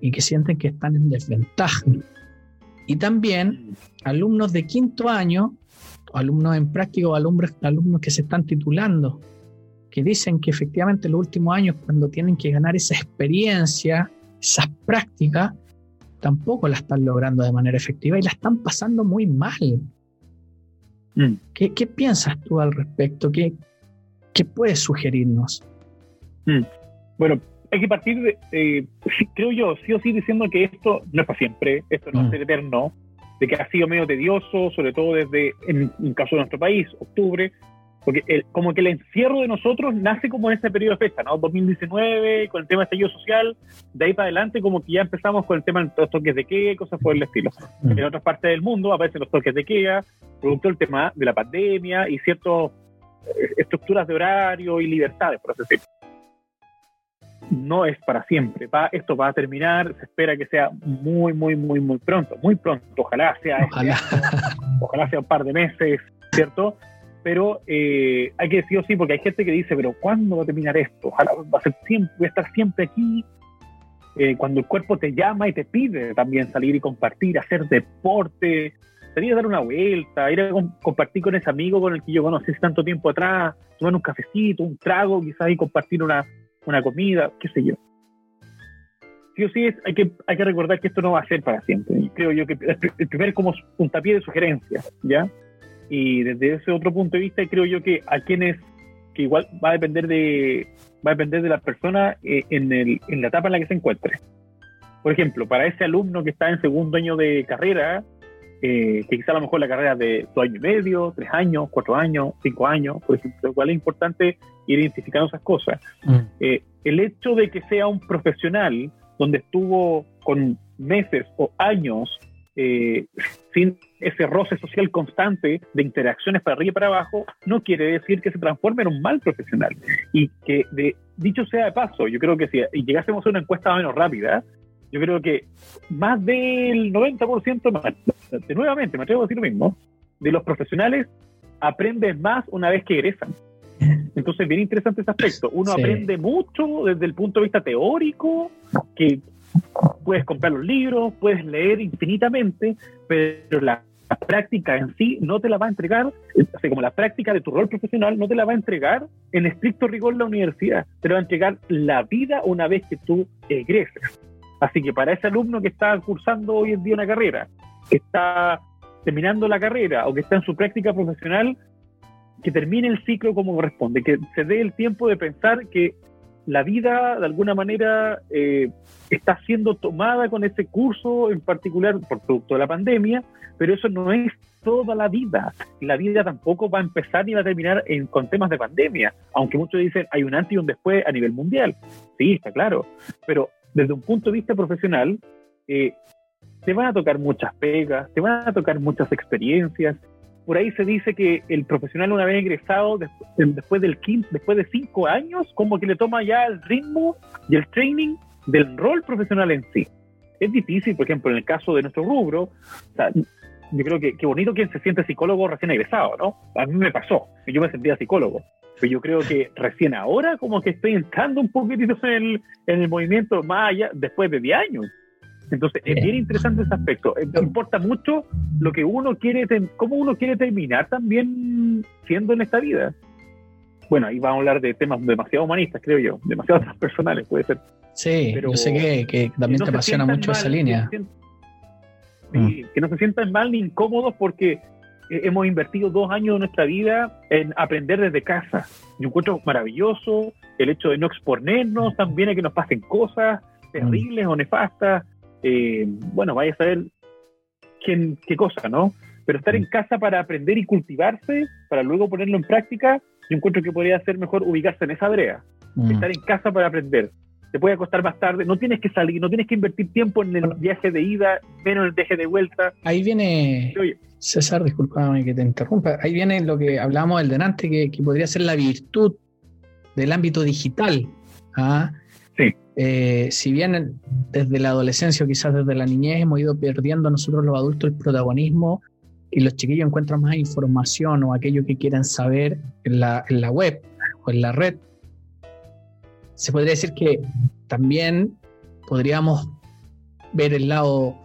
y que sienten que están en desventaja. Y también alumnos de quinto año, alumnos en práctica o alumnos, alumnos que se están titulando, que dicen que efectivamente los últimos años, cuando tienen que ganar esa experiencia, esas prácticas, tampoco la están logrando de manera efectiva y la están pasando muy mal. Mm. ¿Qué, ¿Qué, piensas tú al respecto? ¿Qué, ¿Qué puedes sugerirnos? Mm. Bueno, hay que partir de, eh, creo yo, sí o sí diciendo que esto no es para siempre, esto no es mm. eterno, de que ha sido medio tedioso, sobre todo desde, en el caso de nuestro país, octubre, porque el, como que el encierro de nosotros nace como en ese periodo de fecha, ¿no? 2019, con el tema de estallido social, de ahí para adelante como que ya empezamos con el tema de los toques de queda, cosas por el estilo. Mm. En otras partes del mundo aparecen los toques de queda, producto del tema de la pandemia y ciertos estructuras de horario y libertades, por así decirlo. No es para siempre. Va, esto va a terminar, se espera que sea muy, muy, muy, muy pronto, muy pronto. Ojalá sea, este ojalá, sea un par de meses, ¿cierto? Pero eh, hay que decir sí, porque hay gente que dice, pero ¿cuándo va a terminar esto? Ojalá va a ser siempre, voy a estar siempre aquí. Eh, cuando el cuerpo te llama y te pide también salir y compartir, hacer deporte, sería dar una vuelta, ir a compartir con ese amigo con el que yo conocí tanto tiempo atrás, tomar un cafecito, un trago, quizás y compartir una, una comida, qué sé yo. Sí o sí, hay, que, hay que recordar que esto no va a ser para siempre. Creo yo que el primer como puntapié de sugerencias, ¿ya? Y desde ese otro punto de vista, creo yo que a quienes, que igual va a depender de, va a depender de la persona eh, en, el, en la etapa en la que se encuentre. Por ejemplo, para ese alumno que está en segundo año de carrera, eh, que quizá a lo mejor la carrera de dos años y medio, tres años, cuatro años, cinco años, por ejemplo, igual es importante ir identificando esas cosas. Mm. Eh, el hecho de que sea un profesional donde estuvo con meses o años eh, sin ese roce social constante de interacciones para arriba y para abajo, no quiere decir que se transforme en un mal profesional. Y que, de, dicho sea de paso, yo creo que si llegásemos a una encuesta menos rápida, yo creo que más del 90%, de, nuevamente, me atrevo a decir lo mismo, de los profesionales aprenden más una vez que egresan. Entonces, bien interesante ese aspecto. Uno aprende mucho desde el punto de vista teórico, que puedes comprar los libros, puedes leer infinitamente, pero la práctica en sí no te la va a entregar, así como la práctica de tu rol profesional no te la va a entregar en estricto rigor la universidad, te la va a entregar la vida una vez que tú egreses. Así que para ese alumno que está cursando hoy en día una carrera, que está terminando la carrera o que está en su práctica profesional, que termine el ciclo como corresponde, que se dé el tiempo de pensar que la vida de alguna manera eh, está siendo tomada con ese curso en particular por producto de la pandemia, pero eso no es toda la vida. La vida tampoco va a empezar ni va a terminar en, con temas de pandemia, aunque muchos dicen hay un antes y un después a nivel mundial. Sí, está claro, pero desde un punto de vista profesional, eh, te van a tocar muchas pegas, te van a tocar muchas experiencias, por ahí se dice que el profesional una vez egresado, después del después de cinco años, como que le toma ya el ritmo y el training del rol profesional en sí. Es difícil, por ejemplo, en el caso de nuestro rubro, yo creo que qué bonito quien se siente psicólogo recién egresado, ¿no? A mí me pasó, yo me sentía psicólogo, pero yo creo que recién ahora como que estoy entrando un poquitito en el, en el movimiento más allá, después de 10 años. Entonces, es bien interesante ese aspecto. Eh, importa mucho lo que uno quiere, cómo uno quiere terminar también siendo en esta vida. Bueno, ahí vamos a hablar de temas demasiado humanistas, creo yo, demasiado transpersonales, puede ser. Sí, pero yo sé que, también te apasiona mucho esa línea. Mm. Que, no se sientan mal ni incómodos porque hemos invertido dos años de nuestra vida en aprender desde casa. Yo encuentro maravilloso el hecho de no exponernos también a que nos pasen cosas terribles o nefastas, eh, bueno, vaya a saber quién, qué cosa, ¿no? Pero estar en casa para aprender y cultivarse, para luego ponerlo en práctica, yo encuentro que podría ser mejor ubicarse en esa brea. Mm. Estar en casa para aprender. Te puede costar más tarde, no tienes que salir, no tienes que invertir tiempo en el viaje de ida, menos en el viaje de vuelta. Ahí viene, César, discúlpame que te interrumpa, ahí viene lo que hablábamos del delante, que, que podría ser la virtud del ámbito digital. ¿ah? Eh, si bien desde la adolescencia o quizás desde la niñez hemos ido perdiendo nosotros los adultos el protagonismo y los chiquillos encuentran más información o aquello que quieren saber en la, en la web o en la red, se podría decir que también podríamos ver el lado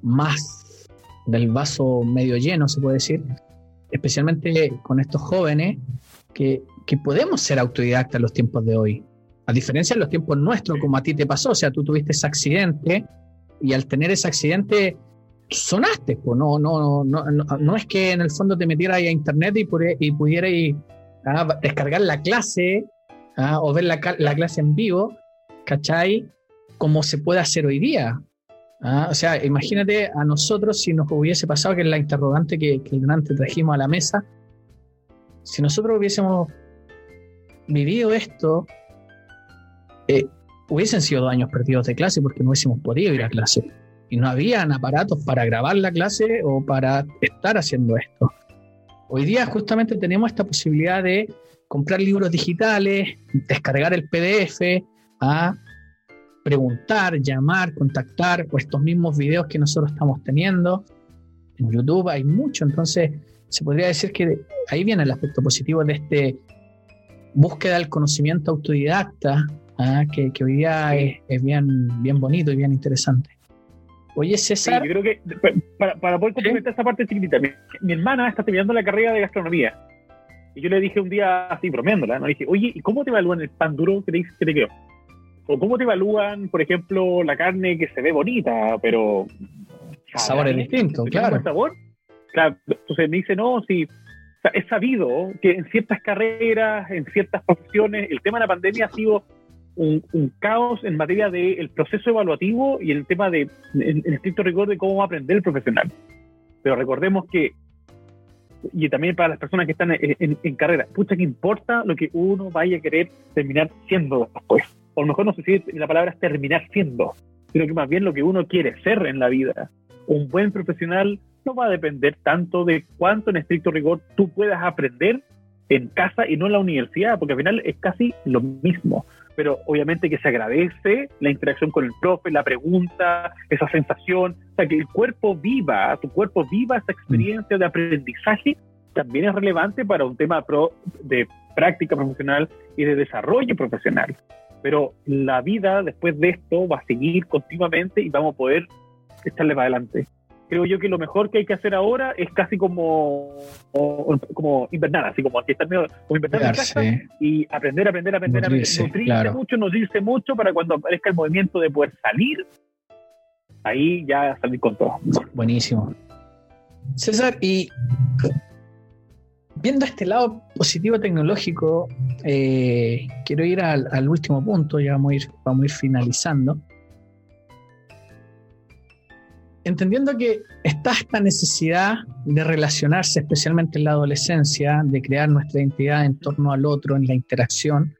más del vaso medio lleno, se puede decir, especialmente con estos jóvenes que, que podemos ser autodidactas en los tiempos de hoy. A diferencia de los tiempos nuestros, como a ti te pasó, o sea, tú tuviste ese accidente y al tener ese accidente sonaste, pues no, no, no, no, es que en el fondo te metieras a internet y, y pudieras ah, descargar la clase ah, o ver la, clase en vivo, ¿cachai? Como se puede hacer hoy día. Ah, o sea, imagínate a nosotros si nos hubiese pasado, que es la interrogante que, que delante trajimos a la mesa, si nosotros hubiésemos vivido esto eh, hubiesen sido dos años perdidos de clase porque no hubiésemos podido ir a clase. Y no habían aparatos para grabar la clase o para estar haciendo esto. Hoy día justamente tenemos esta posibilidad de comprar libros digitales, descargar el PDF, a preguntar, llamar, contactar, o estos mismos videos que nosotros estamos teniendo. En YouTube hay mucho, entonces se podría decir que ahí viene el aspecto positivo de este búsqueda del conocimiento autodidacta, Ah, que, hoy día es, bien, bien bonito y bien interesante. Oye, César. yo creo que para, poder complementar esta parte chiquitita, mi, hermana está terminando la carrera de gastronomía. Y yo le dije un día, así bromeándola, ¿no? Le dije, oye, ¿y cómo te evalúan el pan duro que te, que te quedó? O cómo te evalúan, por ejemplo, la carne que se ve bonita, pero. Sabor es distinto, claro. sabor? Claro, entonces me dice, no, si es sabido que en ciertas carreras, en ciertas profesiones, el tema de la pandemia ha sido un, caos en materia del proceso evaluativo y el tema de, en, estricto rigor, de cómo aprender el profesional. Pero recordemos que, y también para las personas que están en, carrera, pucha que importa lo que uno vaya a querer terminar siendo después. O mejor no sé si la palabra es terminar siendo, sino que más bien lo que uno quiere ser en la vida. Un buen profesional no va a depender tanto de cuánto en estricto rigor tú puedas aprender en casa y no en la universidad, porque al final es casi lo mismo pero obviamente que se agradece la interacción con el profe, la pregunta, esa sensación, o sea, que el cuerpo viva, tu cuerpo viva esa experiencia de aprendizaje, también es relevante para un tema pro de práctica profesional y de desarrollo profesional. Pero la vida después de esto va a seguir continuamente y vamos a poder echarle para adelante. Creo yo que lo mejor que hay que hacer ahora es casi como, como, invernar, así como aquí está medio, como invernar en casa y aprender, aprender, aprender, nutrirse, aprender, nutrirse mucho, nutrirse mucho para cuando aparezca el movimiento de poder salir, ahí ya salir con todo. Buenísimo. César, y viendo este lado positivo tecnológico, eh, quiero ir al, último punto, ya vamos a ir, vamos a ir finalizando. Entendiendo que está esta necesidad de relacionarse, especialmente en la adolescencia, de crear nuestra identidad en torno al otro, en la interacción,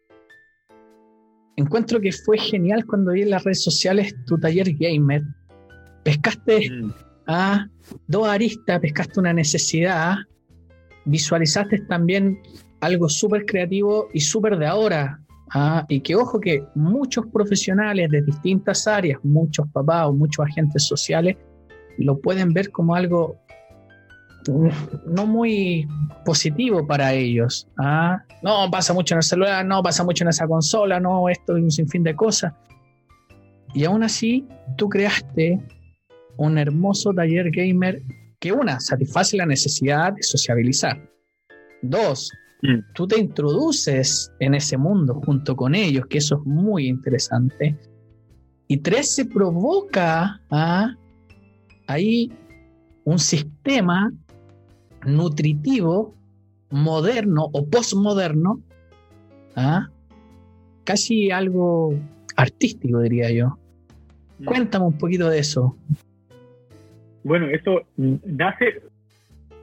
encuentro que fue genial cuando vi en las redes sociales tu taller gamer. Pescaste mm. a dos aristas, pescaste una necesidad visualizaste también algo súper creativo y súper de ahora. ¿ah? Y que ojo que muchos profesionales de distintas áreas, muchos papás o muchos agentes sociales, lo pueden ver como algo no muy positivo para ellos. ¿ah? No, pasa mucho en el celular, no, pasa mucho en esa consola, no, esto y un sinfín de cosas. Y aún así, tú creaste un hermoso taller gamer que una, satisface la necesidad de sociabilizar. Dos, mm. tú te introduces en ese mundo junto con ellos, que eso es muy interesante. Y tres, se provoca ¿ah? Ahí un sistema nutritivo, moderno o postmoderno, ¿ah? casi algo artístico, diría yo. Mm. Cuéntame un poquito de eso. Bueno, eso nace,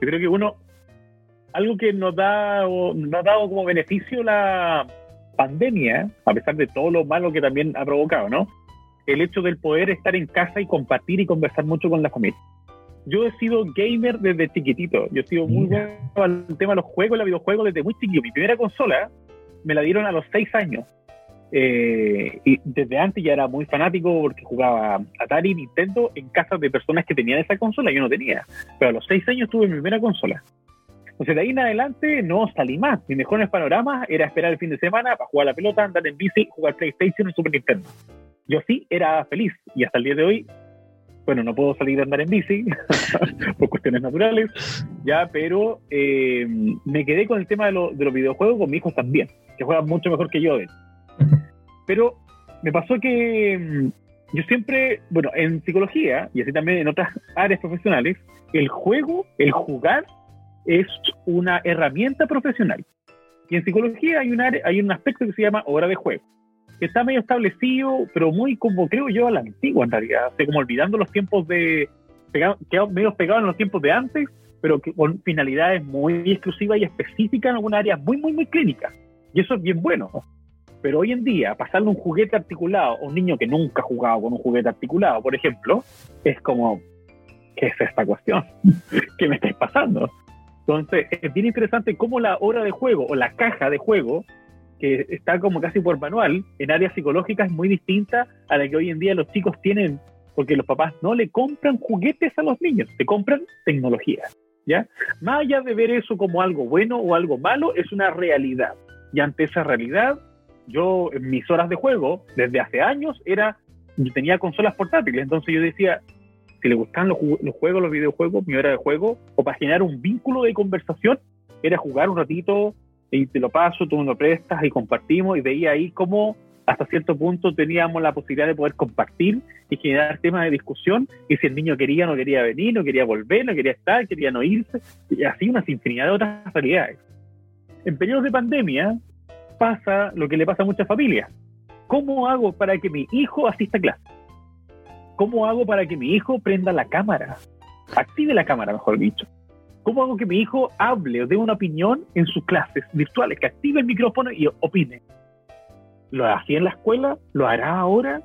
yo creo que uno, algo que nos, da, nos ha dado como beneficio la pandemia, a pesar de todo lo malo que también ha provocado, ¿no? El hecho del poder estar en casa y compartir y conversar mucho con la familia. Yo he sido gamer desde chiquitito. Yo he sido muy bueno al tema de los juegos, los videojuegos desde muy chiquito. Mi primera consola me la dieron a los seis años. Eh, y desde antes ya era muy fanático porque jugaba Atari Nintendo en casas de personas que tenían esa consola, yo no tenía. Pero a los seis años tuve mi primera consola. Entonces de ahí en adelante no salí más. Mi mejor panorama era esperar el fin de semana para jugar la pelota, andar en bici, jugar PlayStation y Super Nintendo. Yo sí era feliz y hasta el día de hoy, bueno, no puedo salir a andar en bici por cuestiones naturales, ya, pero eh, me quedé con el tema de, de, los videojuegos con mis hijos también, que juegan mucho mejor que yo. Pero me pasó que mm, yo siempre, bueno, en psicología y así también en otras áreas profesionales, el juego, el jugar, es una herramienta profesional. Y en psicología hay un, hay un aspecto que se llama hora de juego, que está medio establecido, pero muy como creo yo a la antigua en realidad, como olvidando los tiempos de, pegado, medio pegado en los tiempos de antes, pero con finalidades muy exclusivas y específicas en algunas áreas muy, muy, muy clínicas. Y eso es bien bueno. Pero hoy en día, pasarle un juguete articulado a un niño que nunca ha jugado con un juguete articulado, por ejemplo, es como, ¿qué es esta cuestión? ¿Qué me estáis pasando? Entonces, es bien interesante cómo la hora de juego o la caja de juego, que está como casi por manual, en áreas psicológicas muy distinta a la que hoy en día los chicos tienen, porque los papás no le compran juguetes a los niños, te compran tecnología. ¿Ya? Más allá de ver eso como algo bueno o algo malo, es una realidad. Y ante esa realidad, yo en mis horas de juego, desde hace años, era, yo tenía consolas portátiles, entonces yo decía, si le gustan los, los, juegos, los videojuegos, mi hora de juego, o para generar un vínculo de conversación, era jugar un ratito y te lo paso, tú me lo prestas y compartimos y veía ahí cómo hasta cierto punto teníamos la posibilidad de poder compartir y generar temas de discusión y si el niño quería no quería venir, no quería volver, no quería estar, quería no irse, y así una infinidad de otras realidades. En periodos de pandemia, pasa lo que le pasa a muchas familias. ¿Cómo hago para que mi hijo asista a clase? ¿Cómo hago para que mi hijo prenda la cámara? Active la cámara, mejor dicho. ¿Cómo hago que mi hijo hable o dé una opinión en sus clases virtuales? Que active el micrófono y opine. ¿Lo hacía en la escuela? ¿Lo hará ahora?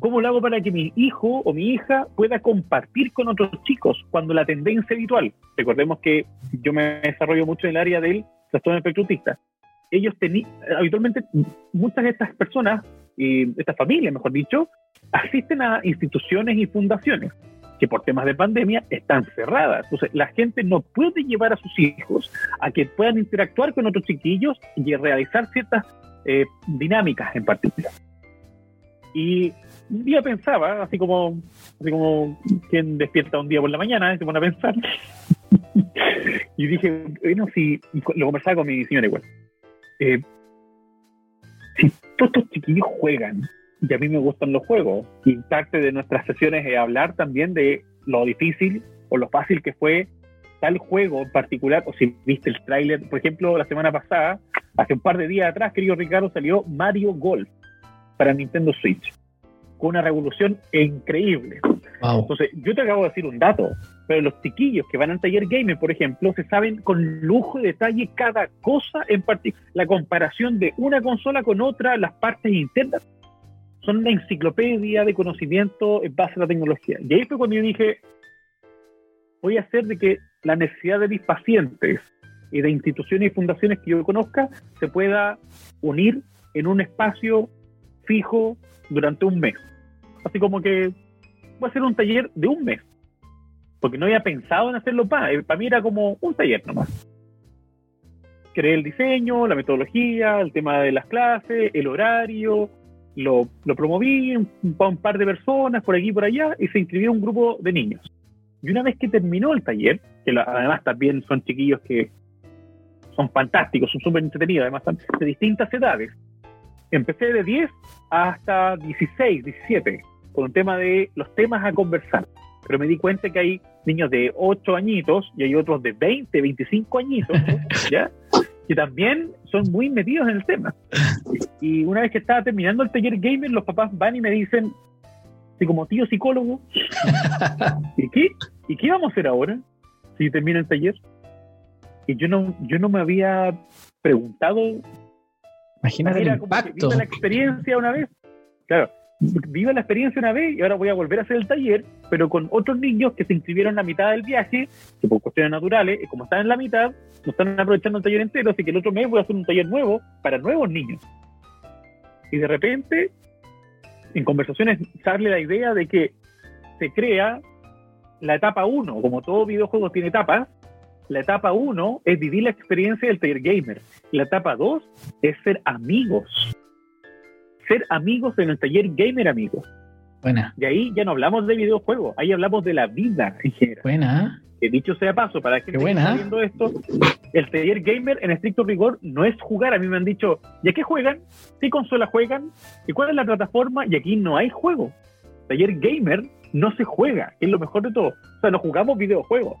¿Cómo lo hago para que mi hijo o mi hija pueda compartir con otros chicos cuando la tendencia habitual? Recordemos que yo me desarrollo mucho en el área del trastorno espectro autista ellos tenían, habitualmente muchas de estas personas, y estas familias, mejor dicho, asisten a instituciones y fundaciones que por temas de pandemia están cerradas. Entonces, la gente no puede llevar a sus hijos a que puedan interactuar con otros chiquillos y realizar ciertas eh, dinámicas en particular. Y un día pensaba, así como, así como quien despierta un día por la mañana se pone a pensar. y dije, bueno, si lo conversaba con mi señora igual. Eh, si todos estos chiquillos juegan, y a mí me gustan los juegos, y parte de nuestras sesiones es hablar también de lo difícil o lo fácil que fue tal juego en particular, o si viste el tráiler, por ejemplo, la semana pasada, hace un par de días atrás, querido Ricardo, salió Mario Golf para Nintendo Switch con una revolución increíble. Entonces, yo te acabo de decir un dato, pero los chiquillos que van al taller gamer, por ejemplo, se saben con lujo de detalle cada cosa en particular, la comparación de una consola con otra, las partes internas. Son una enciclopedia de conocimiento en base a la tecnología. Y ahí fue cuando yo dije, voy a hacer de que la necesidad de mis pacientes y de instituciones y fundaciones que yo conozca se pueda unir en un espacio fijo durante un mes. Así como que voy a hacer un taller de un mes. Porque no había pensado en hacerlo para. Eh, para mí era como un taller nomás. Creé el diseño, la metodología, el tema de las clases, el horario, lo, lo promoví un, un, par de personas por aquí y por allá y se inscribió un grupo de niños. Y una vez que terminó el taller, que además también son chiquillos que son fantásticos, son súper entretenidos, además de distintas edades, empecé de 10 hasta 16, 17, con un tema de los temas a conversar. Pero me di cuenta que hay niños de 8 añitos y hay otros de 20, 25 añitos, ¿ya? que también son muy metidos en el tema. Y una vez que estaba terminando el taller gamer, los papás van y me dicen, así como tío psicólogo, ¿y qué, ¿y qué vamos a hacer ahora si termina el taller? Y yo no, yo no me había preguntado Imagínate el impacto. la experiencia una vez. Claro, viva la experiencia una vez y ahora voy a volver a hacer el taller, pero con otros niños que se inscribieron en la mitad del viaje, que por cuestiones naturales, y como están en la mitad, no están aprovechando el taller entero, así que el otro mes voy a hacer un taller nuevo para nuevos niños. Y de repente, en conversaciones sale la idea de que se crea la etapa 1, como todo videojuego tiene etapas, la etapa 1 es vivir la experiencia del taller gamer. La etapa 2 es ser amigos. Ser amigos en el taller gamer amigos. Buena. Y ahí ya no hablamos de videojuegos, ahí hablamos de la vida en general. Buena. Que dicho sea paso, para que está viendo esto, el taller gamer en estricto rigor no es jugar. A mí me han dicho, ¿y a qué juegan? ¿Qué consola juegan? ¿Y cuál es la plataforma? Y aquí no hay juego. Taller gamer no se juega, es lo mejor de todo. O sea, no jugamos videojuegos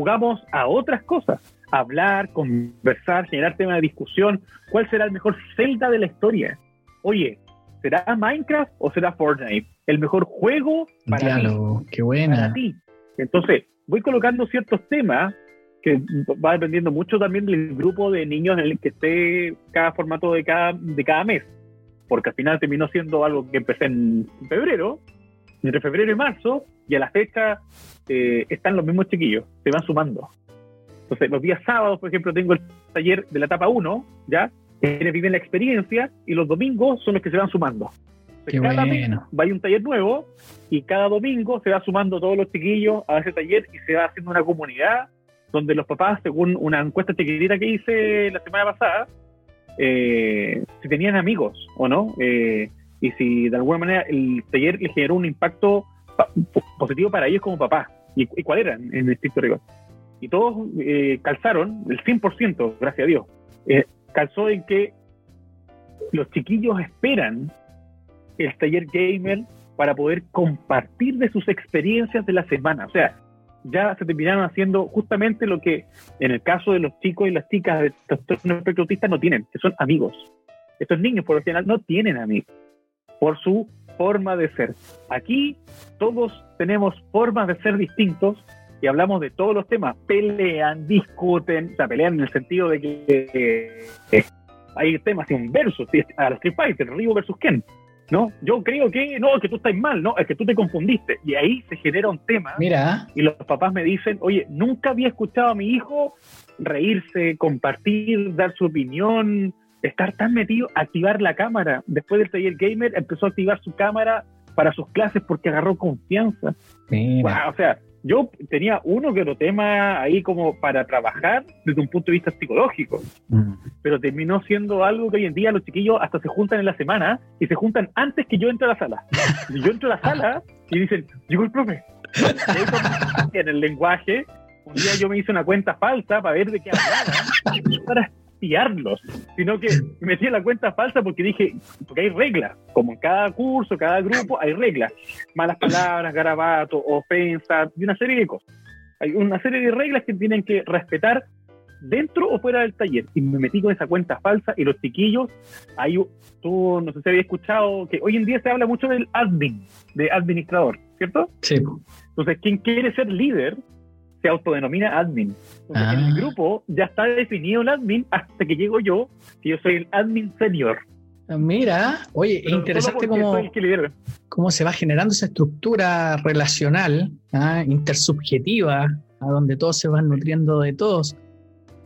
jugamos a otras cosas, hablar, conversar, generar temas de discusión, cuál será el mejor Zelda de la historia. Oye, ¿será Minecraft o será Fortnite? El mejor juego para, ti, qué buena. para ti. Entonces, voy colocando ciertos temas que va dependiendo mucho también del grupo de niños en el que esté cada formato de cada, de cada mes. Porque al final terminó siendo algo que empecé en febrero, entre febrero y marzo, y a la fecha eh, están los mismos chiquillos, se van sumando. Entonces, los días sábados, por ejemplo, tengo el taller de la etapa 1, ¿ya? Quienes viven la experiencia, y los domingos son los que se van sumando. Cada mes va a un taller nuevo, y cada domingo se va sumando todos los chiquillos a ese taller y se va haciendo una comunidad donde los papás, según una encuesta chiquitita que hice la semana pasada, eh, si tenían amigos o no, eh, y si de alguna manera el taller les generó un impacto positivo para ellos como papás y, cuál era en el estricto rigor. Y todos eh, calzaron, el 100%, gracias a Dios, eh, calzó en que los chiquillos esperan el taller gamer para poder compartir de sus experiencias de la semana. O sea, ya se terminaron haciendo justamente lo que en el caso de los chicos y las chicas de trastorno espectro no tienen, que son amigos. Estos niños, por lo general, no tienen amigos por su forma de ser. Aquí todos tenemos formas de ser distintos y hablamos de todos los temas. Pelean, discuten, o sea, pelean en el sentido de que eh, hay temas inversos, a Street Fighter, Ryu versus Ken. ¿No? Yo creo que no, es que tú estás mal, no, es que tú te confundiste. Y ahí se genera un tema. Mira. Y los papás me dicen, oye, nunca había escuchado a mi hijo reírse, compartir, dar su opinión, estar tan metido, activar la cámara. Después del taller gamer empezó a activar su cámara para sus clases porque agarró confianza. o sea, yo tenía uno que otro tema ahí como para trabajar desde un punto de vista psicológico, mm. pero terminó siendo algo que hoy en día los chiquillos hasta se juntan en la semana y se juntan antes que yo entre a la sala. Y yo entro a la sala y dicen, llegó el profe. en el lenguaje, un día yo me hice una cuenta falsa para ver de qué hablaban, espiarlos, sino que me metí en la cuenta falsa porque dije, porque hay reglas, como en cada curso, cada grupo, hay reglas. Malas palabras, garabatos, ofensas, y una serie de cosas. Hay una serie de reglas que tienen que respetar dentro o fuera del taller. Y me metí con esa cuenta falsa y los chiquillos, ahí tú no sé si había escuchado que hoy en día se habla mucho del admin, de administrador, ¿cierto? Sí. Entonces, quien quiere ser líder se autodenomina admin. Entonces, en el ah. grupo ya está definido el admin hasta que llego yo, que yo soy el admin senior. Ah, mira, oye, es interesante cómo, cómo, se va generando esa estructura relacional, ¿ah? intersubjetiva, a donde todos se van nutriendo de todos.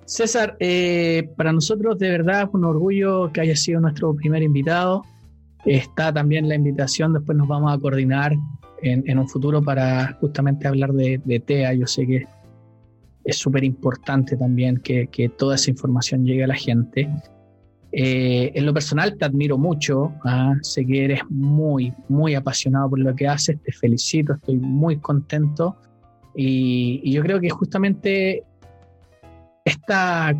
César, eh, para nosotros de verdad es un orgullo que haya sido nuestro primer invitado. Está también la invitación, después nos vamos a coordinar en, un futuro para justamente hablar de, TEA. Yo sé que es súper importante también que, toda esa información llegue a la gente. Eh, en lo personal te admiro mucho, ¿ah? sé que eres muy, muy apasionado por lo que haces, te felicito, estoy muy contento y yo creo que justamente esta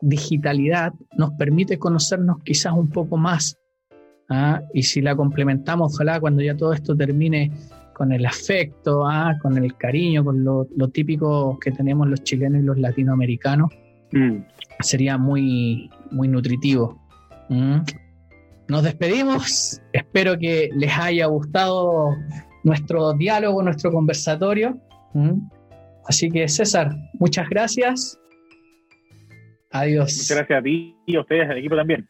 digitalidad nos permite conocernos quizás un poco más ¿ah? y si la complementamos, ojalá cuando ya todo esto termine con el afecto, ¿ah? con el cariño, con lo, típico que tenemos los chilenos y los latinoamericanos, mm. sería muy, muy nutritivo. Nos despedimos, espero que les haya gustado nuestro diálogo, nuestro conversatorio. Así que César, muchas gracias Adiós. Muchas gracias a ti y a ustedes, al equipo también.